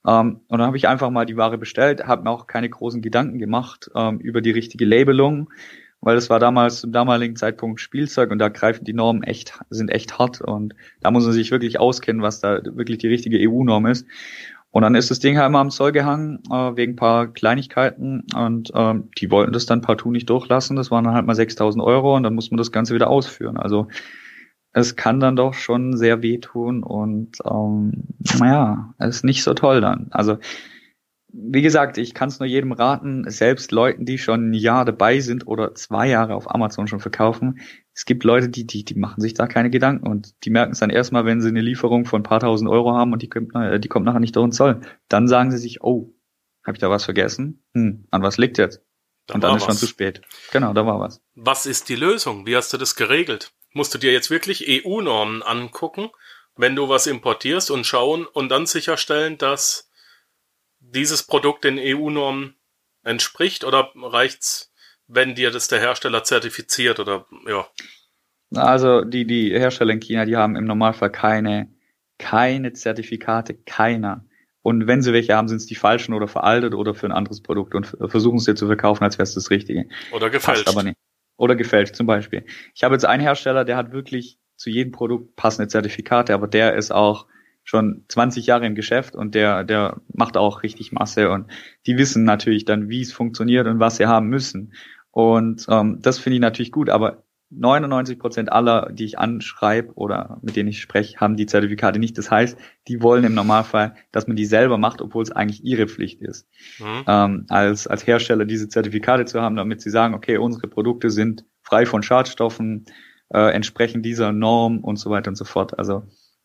Ähm, und dann habe ich einfach mal die Ware bestellt, habe mir auch keine großen Gedanken gemacht ähm, über die richtige Labelung, weil das war damals zum damaligen Zeitpunkt Spielzeug und da greifen die Normen echt, sind echt hart und da muss man sich wirklich auskennen, was da wirklich die richtige EU-Norm ist. Und dann ist das Ding halt immer am Zoll gehangen, äh, wegen paar Kleinigkeiten und ähm, die wollten das dann partout nicht durchlassen. Das waren dann halt mal 6000 Euro und dann muss man das Ganze wieder ausführen. Also es kann dann doch schon sehr wehtun und ähm, naja, es ist nicht so toll dann. Also wie gesagt, ich kann es nur jedem raten, selbst Leuten, die schon ein Jahr dabei sind oder zwei Jahre auf Amazon schon verkaufen. Es gibt Leute, die, die, die machen sich da keine Gedanken und die merken es dann erstmal, wenn sie eine Lieferung von ein paar tausend Euro haben und die kommt, äh, die kommt nachher nicht durch den Zoll. Dann sagen sie sich, oh, habe ich da was vergessen? Hm, an was liegt jetzt? Da und dann ist was. schon zu spät. Genau, da war was. Was ist die Lösung? Wie hast du das geregelt? Musst du dir jetzt wirklich EU-Normen angucken, wenn du was importierst und schauen und dann sicherstellen, dass dieses Produkt den EU-Normen entspricht oder reicht's, wenn dir das der Hersteller zertifiziert oder ja? Also die, die Hersteller in China, die haben im Normalfall keine, keine Zertifikate, keiner. Und wenn sie welche haben, sind es die falschen oder veraltet oder für ein anderes Produkt und versuchen es dir zu verkaufen, als wäre es das Richtige. Oder gefälscht. Passt aber nicht. Oder gefälscht zum Beispiel. Ich habe jetzt einen Hersteller, der hat wirklich zu jedem Produkt passende Zertifikate, aber der ist auch schon 20 Jahre im Geschäft und der, der macht auch richtig Masse und die wissen natürlich dann, wie es funktioniert und was sie haben müssen. Und ähm, das finde ich natürlich gut, aber 99 Prozent aller, die ich anschreibe oder mit denen ich spreche, haben die Zertifikate nicht. Das heißt, die wollen im Normalfall, dass man die selber macht, obwohl es eigentlich ihre Pflicht ist, mhm. ähm, als, als Hersteller diese Zertifikate zu haben, damit sie sagen, okay, unsere Produkte sind frei von Schadstoffen, äh, entsprechen dieser Norm und so weiter und so fort. Also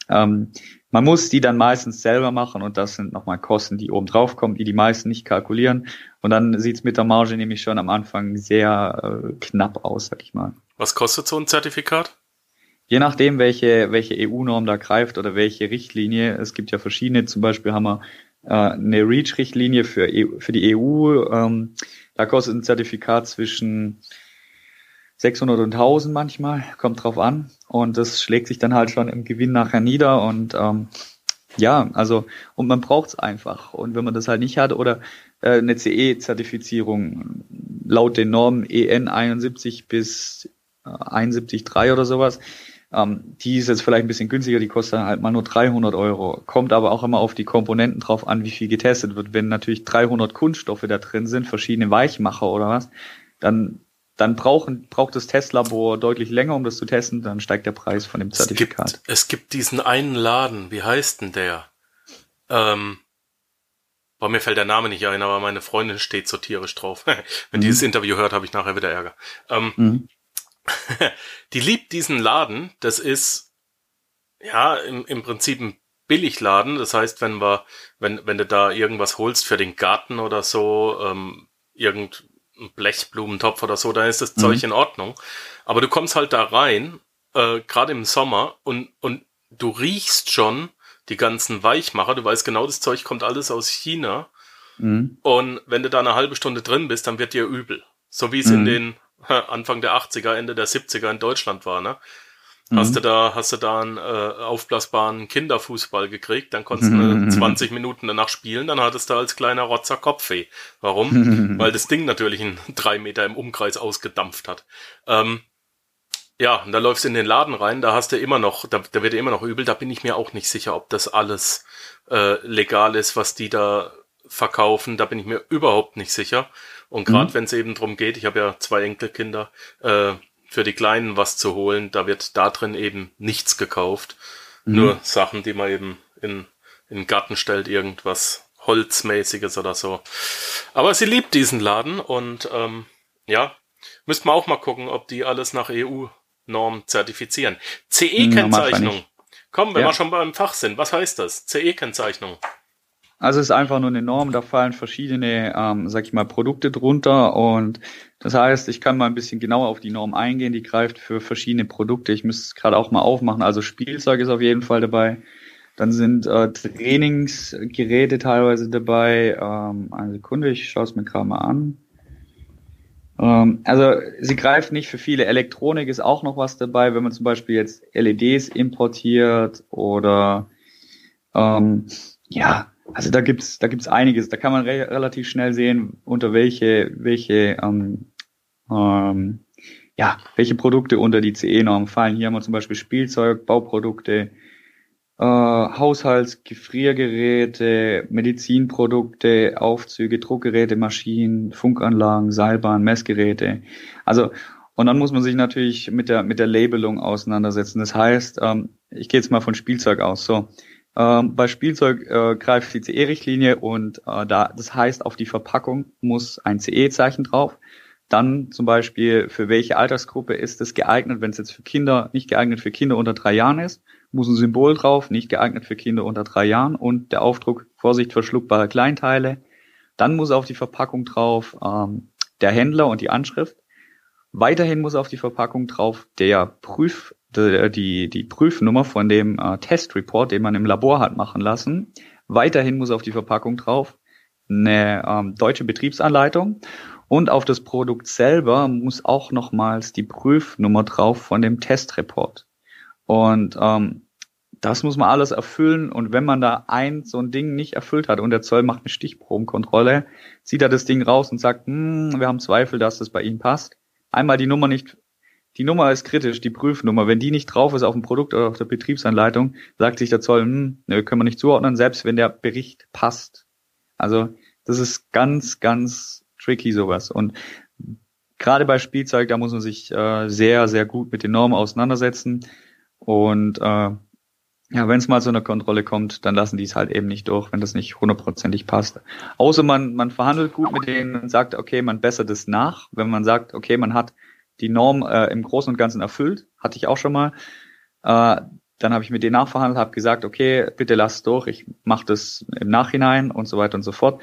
ähm, man muss die dann meistens selber machen und das sind nochmal Kosten, die oben drauf kommen, die die meisten nicht kalkulieren. Und dann sieht's mit der Marge nämlich schon am Anfang sehr äh, knapp aus, sag ich mal. Was kostet so ein Zertifikat? Je nachdem, welche, welche EU-Norm da greift oder welche Richtlinie. Es gibt ja verschiedene, zum Beispiel haben wir äh, eine REACH-Richtlinie für, EU, für die EU. Ähm, da kostet ein Zertifikat zwischen 600 und 1000 manchmal, kommt drauf an. Und das schlägt sich dann halt schon im Gewinn nachher nieder. Und ähm, ja, also, und man braucht es einfach. Und wenn man das halt nicht hat oder äh, eine CE-Zertifizierung laut den Normen EN 71 bis 71,3 oder sowas. Ähm, die ist jetzt vielleicht ein bisschen günstiger, die kostet halt mal nur 300 Euro. Kommt aber auch immer auf die Komponenten drauf an, wie viel getestet wird. Wenn natürlich 300 Kunststoffe da drin sind, verschiedene Weichmacher oder was, dann dann brauchen, braucht das Testlabor deutlich länger, um das zu testen, dann steigt der Preis von dem Zertifikat. Es gibt, es gibt diesen einen Laden, wie heißt denn der? Ähm, boah, mir fällt der Name nicht ein, aber meine Freundin steht so tierisch drauf. Wenn mhm. dieses Interview hört, habe ich nachher wieder Ärger. Ähm, mhm. die liebt diesen Laden. Das ist ja im, im Prinzip ein Billigladen. Das heißt, wenn wir, wenn, wenn du da irgendwas holst für den Garten oder so, ähm, irgend Blechblumentopf oder so, dann ist das mhm. Zeug in Ordnung. Aber du kommst halt da rein, äh, gerade im Sommer, und, und du riechst schon die ganzen Weichmacher. Du weißt genau, das Zeug kommt alles aus China. Mhm. Und wenn du da eine halbe Stunde drin bist, dann wird dir übel. So wie es mhm. in den Anfang der 80er, Ende der 70er in Deutschland war, ne? Hast du mhm. da, hast du da einen äh, aufblasbaren Kinderfußball gekriegt, dann konntest du 20 Minuten danach spielen, dann hattest du als kleiner Rotzer Kopfweh. Warum? Weil das Ding natürlich einen drei Meter im Umkreis ausgedampft hat. Ähm, ja, und da läufst du in den Laden rein, da hast du immer noch, da, da wird dir immer noch übel, da bin ich mir auch nicht sicher, ob das alles äh, legal ist, was die da verkaufen, da bin ich mir überhaupt nicht sicher. Und gerade mhm. wenn es eben drum geht, ich habe ja zwei Enkelkinder, äh, für die Kleinen was zu holen, da wird da drin eben nichts gekauft. Mhm. Nur Sachen, die man eben in, in den Garten stellt, irgendwas Holzmäßiges oder so. Aber sie liebt diesen Laden und ähm, ja, müsste man auch mal gucken, ob die alles nach EU-Norm zertifizieren. CE-Kennzeichnung. Ja, Komm, wenn ja. wir schon beim Fach sind, was heißt das? CE-Kennzeichnung. Also es ist einfach nur eine Norm, da fallen verschiedene, ähm, sag ich mal, Produkte drunter und das heißt, ich kann mal ein bisschen genauer auf die Norm eingehen, die greift für verschiedene Produkte. Ich müsste es gerade auch mal aufmachen. Also Spielzeug ist auf jeden Fall dabei. Dann sind äh, Trainingsgeräte teilweise dabei. Ähm, eine Sekunde, ich schaue es mir gerade mal an. Ähm, also sie greift nicht für viele. Elektronik ist auch noch was dabei, wenn man zum Beispiel jetzt LEDs importiert oder ähm, ja, also da gibt's da gibt's einiges. Da kann man re relativ schnell sehen, unter welche welche ähm, ähm, ja welche Produkte unter die CE-Norm fallen. Hier haben wir zum Beispiel Spielzeug, Bauprodukte, äh, Haushaltsgefriergeräte, Medizinprodukte, Aufzüge, Druckgeräte, Maschinen, Funkanlagen, Seilbahn, Messgeräte. Also und dann muss man sich natürlich mit der mit der Labelung auseinandersetzen. Das heißt, ähm, ich gehe jetzt mal von Spielzeug aus. So ähm, bei Spielzeug äh, greift die CE-Richtlinie und äh, da, das heißt, auf die Verpackung muss ein CE-Zeichen drauf. Dann zum Beispiel, für welche Altersgruppe ist es geeignet, wenn es jetzt für Kinder, nicht geeignet für Kinder unter drei Jahren ist, muss ein Symbol drauf, nicht geeignet für Kinder unter drei Jahren und der Aufdruck, Vorsicht, verschluckbare Kleinteile. Dann muss auf die Verpackung drauf ähm, der Händler und die Anschrift. Weiterhin muss auf die Verpackung drauf der Prüf, die, die, Prüfnummer von dem äh, Testreport, den man im Labor hat machen lassen. Weiterhin muss auf die Verpackung drauf eine ähm, deutsche Betriebsanleitung und auf das Produkt selber muss auch nochmals die Prüfnummer drauf von dem Testreport. Und ähm, das muss man alles erfüllen und wenn man da ein so ein Ding nicht erfüllt hat und der Zoll macht eine Stichprobenkontrolle, zieht er das Ding raus und sagt, hm, wir haben Zweifel, dass das bei Ihnen passt. Einmal die Nummer nicht die Nummer ist kritisch, die Prüfnummer. Wenn die nicht drauf ist auf dem Produkt oder auf der Betriebsanleitung, sagt sich der Zoll, hm, ne, können wir nicht zuordnen, selbst wenn der Bericht passt. Also das ist ganz, ganz tricky sowas. Und gerade bei Spielzeug, da muss man sich äh, sehr, sehr gut mit den Normen auseinandersetzen. Und äh, ja, wenn es mal zu einer Kontrolle kommt, dann lassen die es halt eben nicht durch, wenn das nicht hundertprozentig passt. Außer man, man verhandelt gut mit denen und sagt, okay, man bessert es nach. Wenn man sagt, okay, man hat die Norm äh, im Großen und Ganzen erfüllt, hatte ich auch schon mal. Äh, dann habe ich mit denen nachverhandelt, habe gesagt, okay, bitte lass durch, ich mache das im Nachhinein und so weiter und so fort.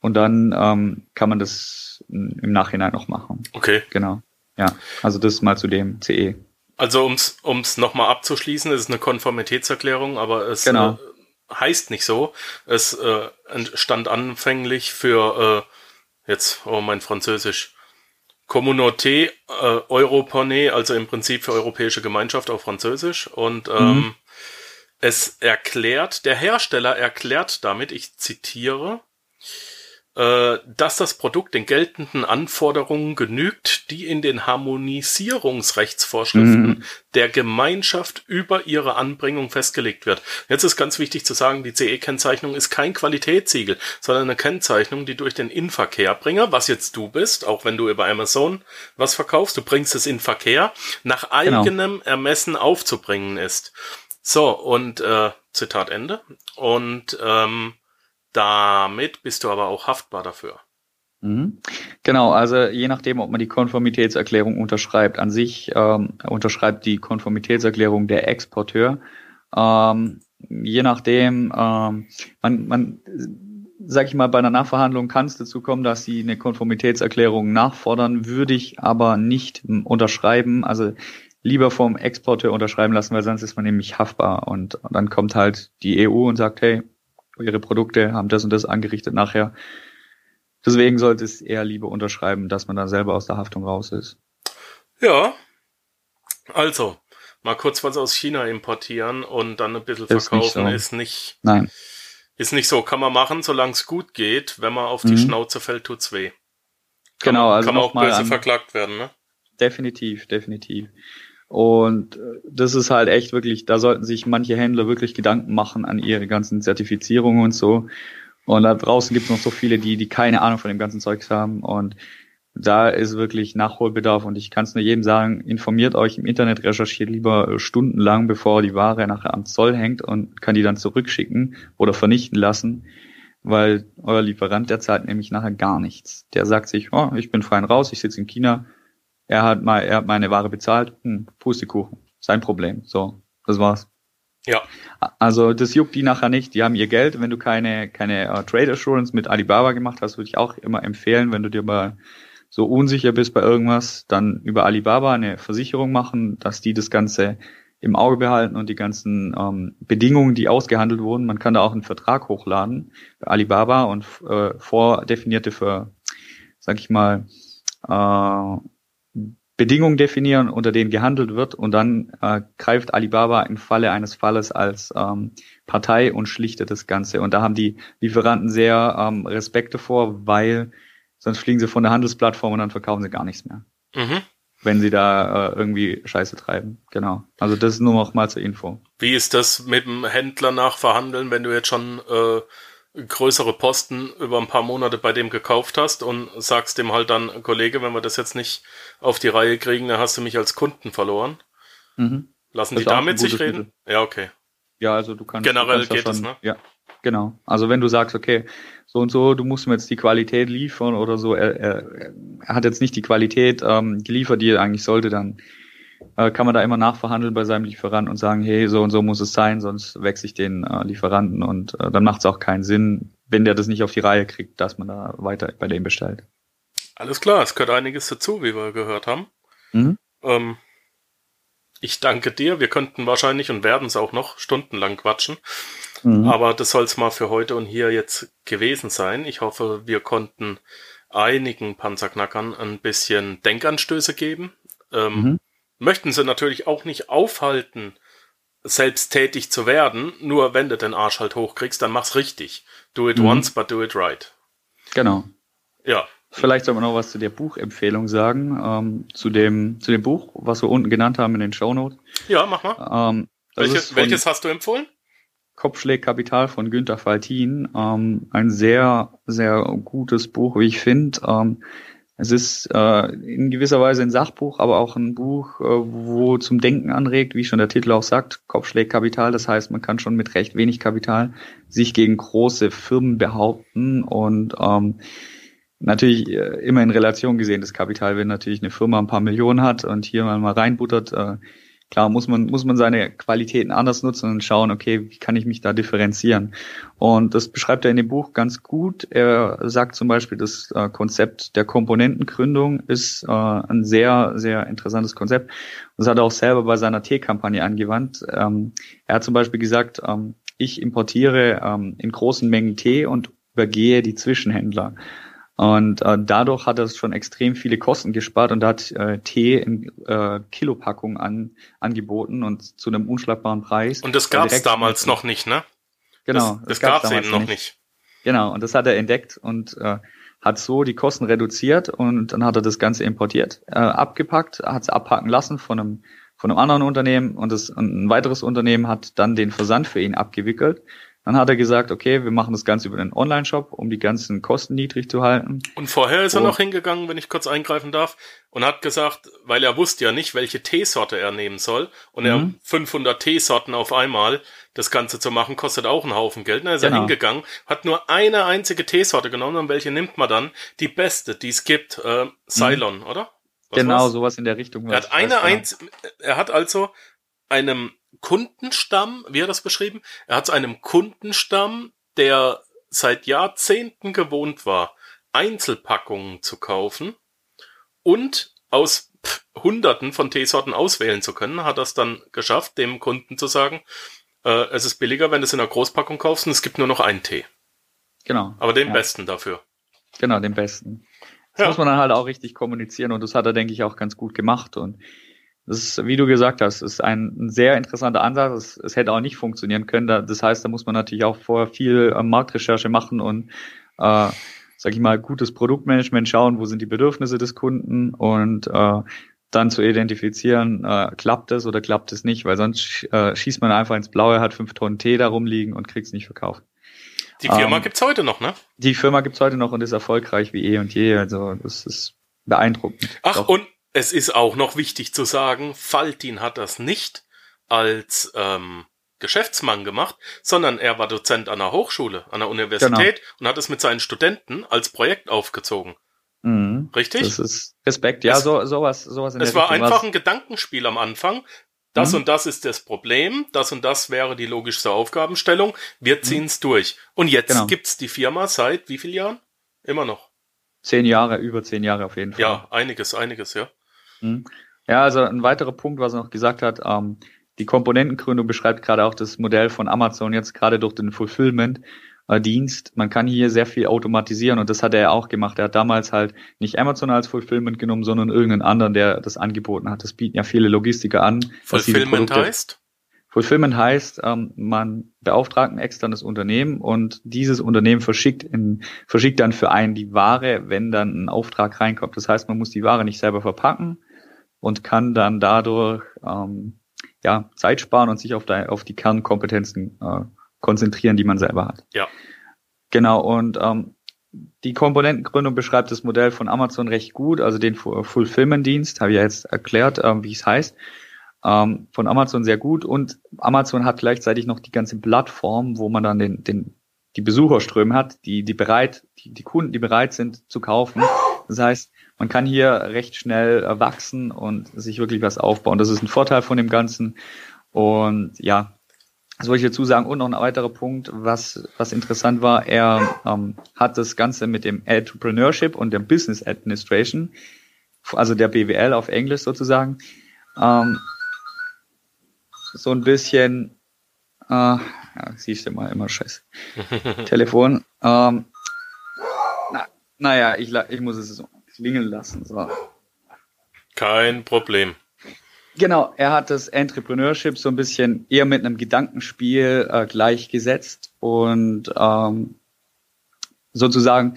Und dann ähm, kann man das im Nachhinein noch machen. Okay. Genau. Ja, also das mal zu dem CE. Also ums ums nochmal abzuschließen, es ist eine Konformitätserklärung, aber es genau. äh, heißt nicht so. Es äh, stand anfänglich für äh, jetzt oh mein Französisch Communauté äh, Europonais, also im Prinzip für Europäische Gemeinschaft auf Französisch. Und ähm, mhm. es erklärt, der Hersteller erklärt damit, ich zitiere, dass das Produkt den geltenden Anforderungen genügt, die in den Harmonisierungsrechtsvorschriften mhm. der Gemeinschaft über ihre Anbringung festgelegt wird. Jetzt ist ganz wichtig zu sagen, die CE-Kennzeichnung ist kein Qualitätssiegel, sondern eine Kennzeichnung, die durch den Inverkehrbringer, was jetzt du bist, auch wenn du über Amazon was verkaufst, du bringst es in Verkehr, nach genau. eigenem genau. Ermessen aufzubringen ist. So, und äh, Zitat Ende. Und ähm, damit bist du aber auch haftbar dafür. Mhm. Genau, also je nachdem, ob man die Konformitätserklärung unterschreibt, an sich ähm, unterschreibt die Konformitätserklärung der Exporteur. Ähm, je nachdem, ähm, man, man, sag ich mal, bei einer Nachverhandlung kann es dazu kommen, dass sie eine Konformitätserklärung nachfordern, würde ich aber nicht unterschreiben. Also lieber vom Exporteur unterschreiben lassen, weil sonst ist man nämlich haftbar und dann kommt halt die EU und sagt, hey, ihre Produkte haben das und das angerichtet nachher. Deswegen sollte es eher lieber unterschreiben, dass man da selber aus der Haftung raus ist. Ja. Also, mal kurz was aus China importieren und dann ein bisschen verkaufen ist nicht, so. ist nicht Nein. Ist nicht so. Kann man machen, solange es gut geht. Wenn man auf die mhm. Schnauze fällt, tut's weh. Kann genau, man, also kann man auch böse verklagt werden, ne? Definitiv, definitiv. Und äh, das ist halt echt wirklich, da sollten sich manche Händler wirklich Gedanken machen an ihre ganzen Zertifizierungen und so. Und da draußen gibt es noch so viele, die, die keine Ahnung von dem ganzen Zeugs haben. Und da ist wirklich Nachholbedarf. Und ich kann es nur jedem sagen, informiert euch im Internet, recherchiert lieber äh, stundenlang, bevor die Ware nachher am Zoll hängt und kann die dann zurückschicken oder vernichten lassen. Weil euer Lieferant, der zahlt nämlich nachher gar nichts. Der sagt sich, oh, ich bin fein raus, ich sitze in China, er hat mal, er hat meine Ware bezahlt, hm, Pustekuchen, sein Problem. So, das war's. Ja. Also das juckt die nachher nicht. Die haben ihr Geld. Wenn du keine keine uh, Trade Assurance mit Alibaba gemacht hast, würde ich auch immer empfehlen, wenn du dir mal so unsicher bist bei irgendwas, dann über Alibaba eine Versicherung machen, dass die das Ganze im Auge behalten und die ganzen ähm, Bedingungen, die ausgehandelt wurden. Man kann da auch einen Vertrag hochladen bei Alibaba und äh, vordefinierte für, sag ich mal, äh, Bedingungen definieren, unter denen gehandelt wird und dann äh, greift Alibaba im Falle eines Falles als ähm, Partei und schlichtet das Ganze. Und da haben die Lieferanten sehr ähm, Respekt davor, weil sonst fliegen sie von der Handelsplattform und dann verkaufen sie gar nichts mehr. Mhm. Wenn sie da äh, irgendwie Scheiße treiben. Genau. Also das ist nur noch mal zur Info. Wie ist das mit dem Händler nachverhandeln, wenn du jetzt schon äh, größere Posten über ein paar Monate bei dem gekauft hast und sagst dem halt dann, Kollege, wenn wir das jetzt nicht auf die Reihe kriegen, dann hast du mich als Kunden verloren. Mhm. Lassen das die da mit sich reden? Mittel. Ja, okay. Ja, also du kannst. Generell du kannst geht es, ne? Ja, genau. Also wenn du sagst, okay, so und so, du musst mir jetzt die Qualität liefern oder so, er, er, er hat jetzt nicht die Qualität ähm, geliefert, die er eigentlich sollte, dann äh, kann man da immer nachverhandeln bei seinem Lieferanten und sagen, hey, so und so muss es sein, sonst wechsle ich den äh, Lieferanten und äh, dann macht es auch keinen Sinn, wenn der das nicht auf die Reihe kriegt, dass man da weiter bei dem bestellt. Alles klar, es gehört einiges dazu, wie wir gehört haben. Mhm. Ähm, ich danke dir. Wir könnten wahrscheinlich und werden es auch noch stundenlang quatschen. Mhm. Aber das soll es mal für heute und hier jetzt gewesen sein. Ich hoffe, wir konnten einigen Panzerknackern ein bisschen Denkanstöße geben. Ähm, mhm möchten sie natürlich auch nicht aufhalten, selbst tätig zu werden. Nur wenn du den Arsch halt hochkriegst, dann mach's richtig. Do it mhm. once, but do it right. Genau. Ja. Vielleicht soll man noch was zu der Buchempfehlung sagen, ähm, zu dem zu dem Buch, was wir unten genannt haben in den Shownotes. Ja, mach mal. Ähm, Welche, welches hast du empfohlen? Kopfschläg Kapital von Günter Faltin. Ähm, ein sehr, sehr gutes Buch, wie ich finde. Ähm, es ist äh, in gewisser Weise ein Sachbuch, aber auch ein Buch, äh, wo zum Denken anregt, wie schon der Titel auch sagt, Kopfschläg Kapital. Das heißt, man kann schon mit recht wenig Kapital sich gegen große Firmen behaupten und ähm, natürlich äh, immer in Relation gesehen das Kapital, wenn natürlich eine Firma ein paar Millionen hat und hier mal, mal reinbuttert, äh, Klar muss man, muss man seine Qualitäten anders nutzen und schauen, okay, wie kann ich mich da differenzieren? Und das beschreibt er in dem Buch ganz gut. Er sagt zum Beispiel, das äh, Konzept der Komponentengründung ist äh, ein sehr, sehr interessantes Konzept. Das hat er auch selber bei seiner Teekampagne angewandt. Ähm, er hat zum Beispiel gesagt, ähm, ich importiere ähm, in großen Mengen Tee und übergehe die Zwischenhändler. Und äh, dadurch hat er schon extrem viele Kosten gespart und hat äh, Tee in äh, Kilopackung an, angeboten und zu einem unschlagbaren Preis. Und das gab es damals noch nicht, ne? Genau. Das, das, das gab es eben noch nicht. nicht. Genau, und das hat er entdeckt und äh, hat so die Kosten reduziert und dann hat er das Ganze importiert, äh, abgepackt, hat es abpacken lassen von einem von einem anderen Unternehmen und, das, und ein weiteres Unternehmen hat dann den Versand für ihn abgewickelt dann hat er gesagt, okay, wir machen das Ganze über den Online-Shop, um die ganzen Kosten niedrig zu halten. Und vorher ist er noch hingegangen, wenn ich kurz eingreifen darf, und hat gesagt, weil er wusste ja nicht, welche Teesorte er nehmen soll, und mhm. er 500 Teesorten auf einmal, das Ganze zu machen, kostet auch einen Haufen Geld. Dann ist genau. er hingegangen, hat nur eine einzige Teesorte genommen, und welche nimmt man dann? Die beste, die es gibt, äh, Ceylon, mhm. oder? Was genau, war's? sowas in der Richtung. Er hat eine eins, er hat also einem Kundenstamm, wie er das beschrieben? Er hat zu einem Kundenstamm, der seit Jahrzehnten gewohnt war, Einzelpackungen zu kaufen und aus Hunderten von Teesorten auswählen zu können, hat er es dann geschafft, dem Kunden zu sagen, äh, es ist billiger, wenn du es in einer Großpackung kaufst und es gibt nur noch einen Tee. Genau. Aber den ja. besten dafür. Genau, den besten. Das ja. muss man dann halt auch richtig kommunizieren und das hat er, denke ich, auch ganz gut gemacht und das ist, wie du gesagt hast, ist ein, sehr interessanter Ansatz. Es, es, hätte auch nicht funktionieren können. das heißt, da muss man natürlich auch vorher viel äh, Marktrecherche machen und, äh, sag ich mal, gutes Produktmanagement schauen, wo sind die Bedürfnisse des Kunden und äh, dann zu identifizieren, äh, klappt es oder klappt es nicht, weil sonst äh, schießt man einfach ins Blaue, hat fünf Tonnen Tee da rumliegen und kriegt es nicht verkauft. Die Firma ähm, gibt's heute noch, ne? Die Firma gibt's heute noch und ist erfolgreich wie eh und je. Also das ist beeindruckend. Ach, Doch. und es ist auch noch wichtig zu sagen, Faltin hat das nicht als ähm, Geschäftsmann gemacht, sondern er war Dozent an der Hochschule, an der Universität genau. und hat es mit seinen Studenten als Projekt aufgezogen. Mhm. Richtig? Das ist Respekt, ja, es, so, sowas, sowas in Es war Richtung einfach was. ein Gedankenspiel am Anfang. Das mhm. und das ist das Problem, das und das wäre die logischste Aufgabenstellung. Wir mhm. ziehen es durch. Und jetzt genau. gibt's die Firma seit wie vielen Jahren? Immer noch. Zehn Jahre, über zehn Jahre auf jeden Fall. Ja, einiges, einiges, ja. Hm. Ja, also ein weiterer Punkt, was er noch gesagt hat, ähm, die Komponentengründung beschreibt gerade auch das Modell von Amazon jetzt gerade durch den Fulfillment. Äh, Dienst. Man kann hier sehr viel automatisieren und das hat er ja auch gemacht. Er hat damals halt nicht Amazon als Fulfillment genommen, sondern irgendeinen anderen, der das angeboten hat. Das bieten ja viele Logistiker an. Fulfillment heißt? Fulfillment heißt, ähm, man beauftragt ein externes Unternehmen und dieses Unternehmen verschickt, in, verschickt dann für einen die Ware, wenn dann ein Auftrag reinkommt. Das heißt, man muss die Ware nicht selber verpacken und kann dann dadurch ähm, ja, Zeit sparen und sich auf, die, auf die Kernkompetenzen äh, konzentrieren, die man selber hat. Ja. Genau, und ähm, die Komponentengründung beschreibt das Modell von Amazon recht gut, also den Fulfillment-Dienst, habe ich ja jetzt erklärt, ähm, wie es heißt ähm, von Amazon sehr gut und Amazon hat gleichzeitig noch die ganze Plattform, wo man dann den, den die Besucherströme hat, die die bereit, die, die Kunden, die bereit sind zu kaufen. Das heißt, man kann hier recht schnell äh, wachsen und sich wirklich was aufbauen. Das ist ein Vorteil von dem Ganzen. Und ja, das wollte ich dazu sagen. Und noch ein weiterer Punkt, was, was interessant war, er ähm, hat das Ganze mit dem Entrepreneurship und der Business Administration, also der BWL auf Englisch sozusagen, ähm, so ein bisschen, äh, ja, siehst du mal immer scheiße. Telefon. Ähm, na, naja, ich, ich muss es so klingeln lassen. So. Kein Problem. Genau, er hat das Entrepreneurship so ein bisschen eher mit einem Gedankenspiel äh, gleichgesetzt und ähm, sozusagen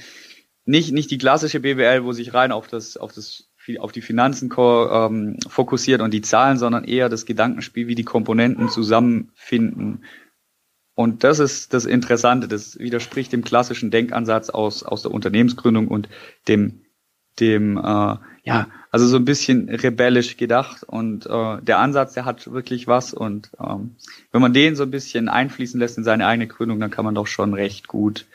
nicht, nicht die klassische BWL, wo sich rein auf das, auf das auf die Finanzen ähm, fokussiert und die Zahlen, sondern eher das Gedankenspiel, wie die Komponenten zusammenfinden. Und das ist das Interessante, das widerspricht dem klassischen Denkansatz aus, aus der Unternehmensgründung und dem, dem äh, ja, also so ein bisschen rebellisch gedacht. Und äh, der Ansatz, der hat wirklich was. Und ähm, wenn man den so ein bisschen einfließen lässt in seine eigene Gründung, dann kann man doch schon recht gut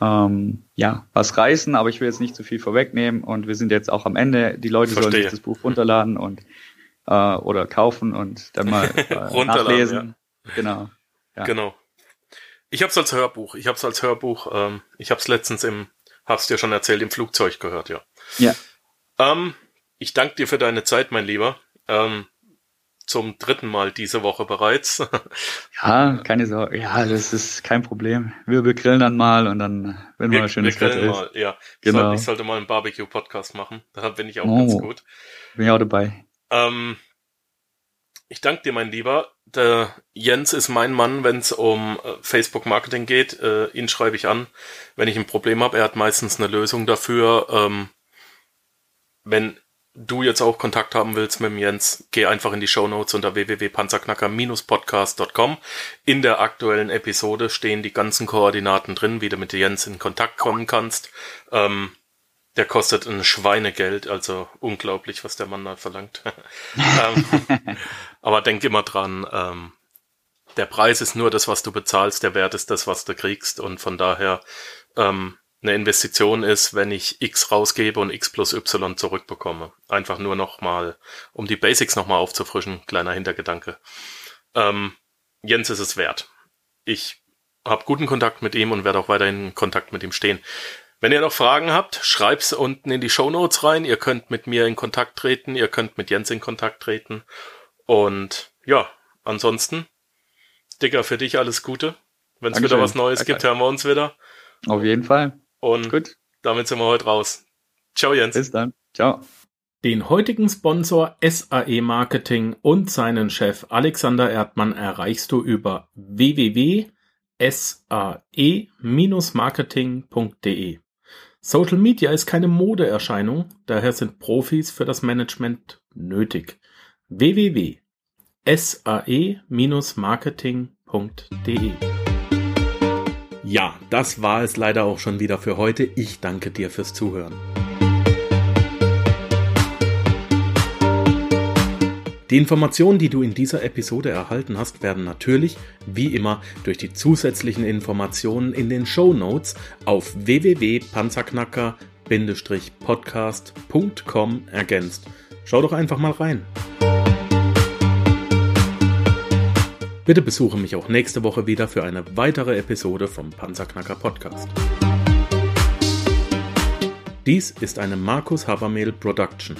ähm, ja, was reißen, aber ich will jetzt nicht zu viel vorwegnehmen und wir sind jetzt auch am Ende. Die Leute Verstehe. sollen sich das Buch runterladen und äh, oder kaufen und dann mal äh, nachlesen. Ja. Genau. Ja. Genau. Ich habe es als Hörbuch. Ich habe es als Hörbuch. Ähm, ich habe es letztens im, hab's dir schon erzählt, im Flugzeug gehört, ja. Ja. Ähm, ich danke dir für deine Zeit, mein Lieber. Ähm, zum dritten Mal diese Woche bereits. ja, keine Sorge. Ja, das ist kein Problem. Wir begrillen dann mal und dann wenn wir, mal schönes wir grillen mal, ja. Genau. Ich sollte mal einen Barbecue-Podcast machen. Da bin ich auch oh, ganz gut. Bin ich auch dabei. Ähm, ich danke dir, mein Lieber. der Jens ist mein Mann, wenn es um äh, Facebook Marketing geht. Äh, ihn schreibe ich an, wenn ich ein Problem habe. Er hat meistens eine Lösung dafür. Ähm, wenn du jetzt auch Kontakt haben willst mit dem Jens, geh einfach in die Show Notes unter www.panzerknacker-podcast.com. In der aktuellen Episode stehen die ganzen Koordinaten drin, wie du mit Jens in Kontakt kommen kannst. Ähm, der kostet ein Schweinegeld, also unglaublich, was der Mann da verlangt. ähm, aber denk immer dran, ähm, der Preis ist nur das, was du bezahlst, der Wert ist das, was du kriegst und von daher ähm, eine Investition ist, wenn ich X rausgebe und X plus Y zurückbekomme. Einfach nur nochmal, um die Basics nochmal aufzufrischen, kleiner Hintergedanke. Ähm, Jens ist es wert. Ich habe guten Kontakt mit ihm und werde auch weiterhin in Kontakt mit ihm stehen. Wenn ihr noch Fragen habt, schreibt's unten in die Show Notes rein. Ihr könnt mit mir in Kontakt treten, ihr könnt mit Jens in Kontakt treten. Und ja, ansonsten, Dicker, für dich alles Gute. Wenn es wieder was Neues Danke. gibt, hören wir uns wieder. Auf jeden Fall. Und Gut. damit sind wir heute raus. Ciao, Jens. Bis dann. Ciao. Den heutigen Sponsor SAE Marketing und seinen Chef Alexander Erdmann erreichst du über www.sae-marketing.de. Social Media ist keine Modeerscheinung, daher sind Profis für das Management nötig. www.sae-marketing.de ja, das war es leider auch schon wieder für heute. Ich danke dir fürs Zuhören. Die Informationen, die du in dieser Episode erhalten hast, werden natürlich, wie immer, durch die zusätzlichen Informationen in den Show Notes auf www.panzerknacker-podcast.com ergänzt. Schau doch einfach mal rein. Bitte besuche mich auch nächste Woche wieder für eine weitere Episode vom Panzerknacker Podcast. Dies ist eine Markus Habermehl Production.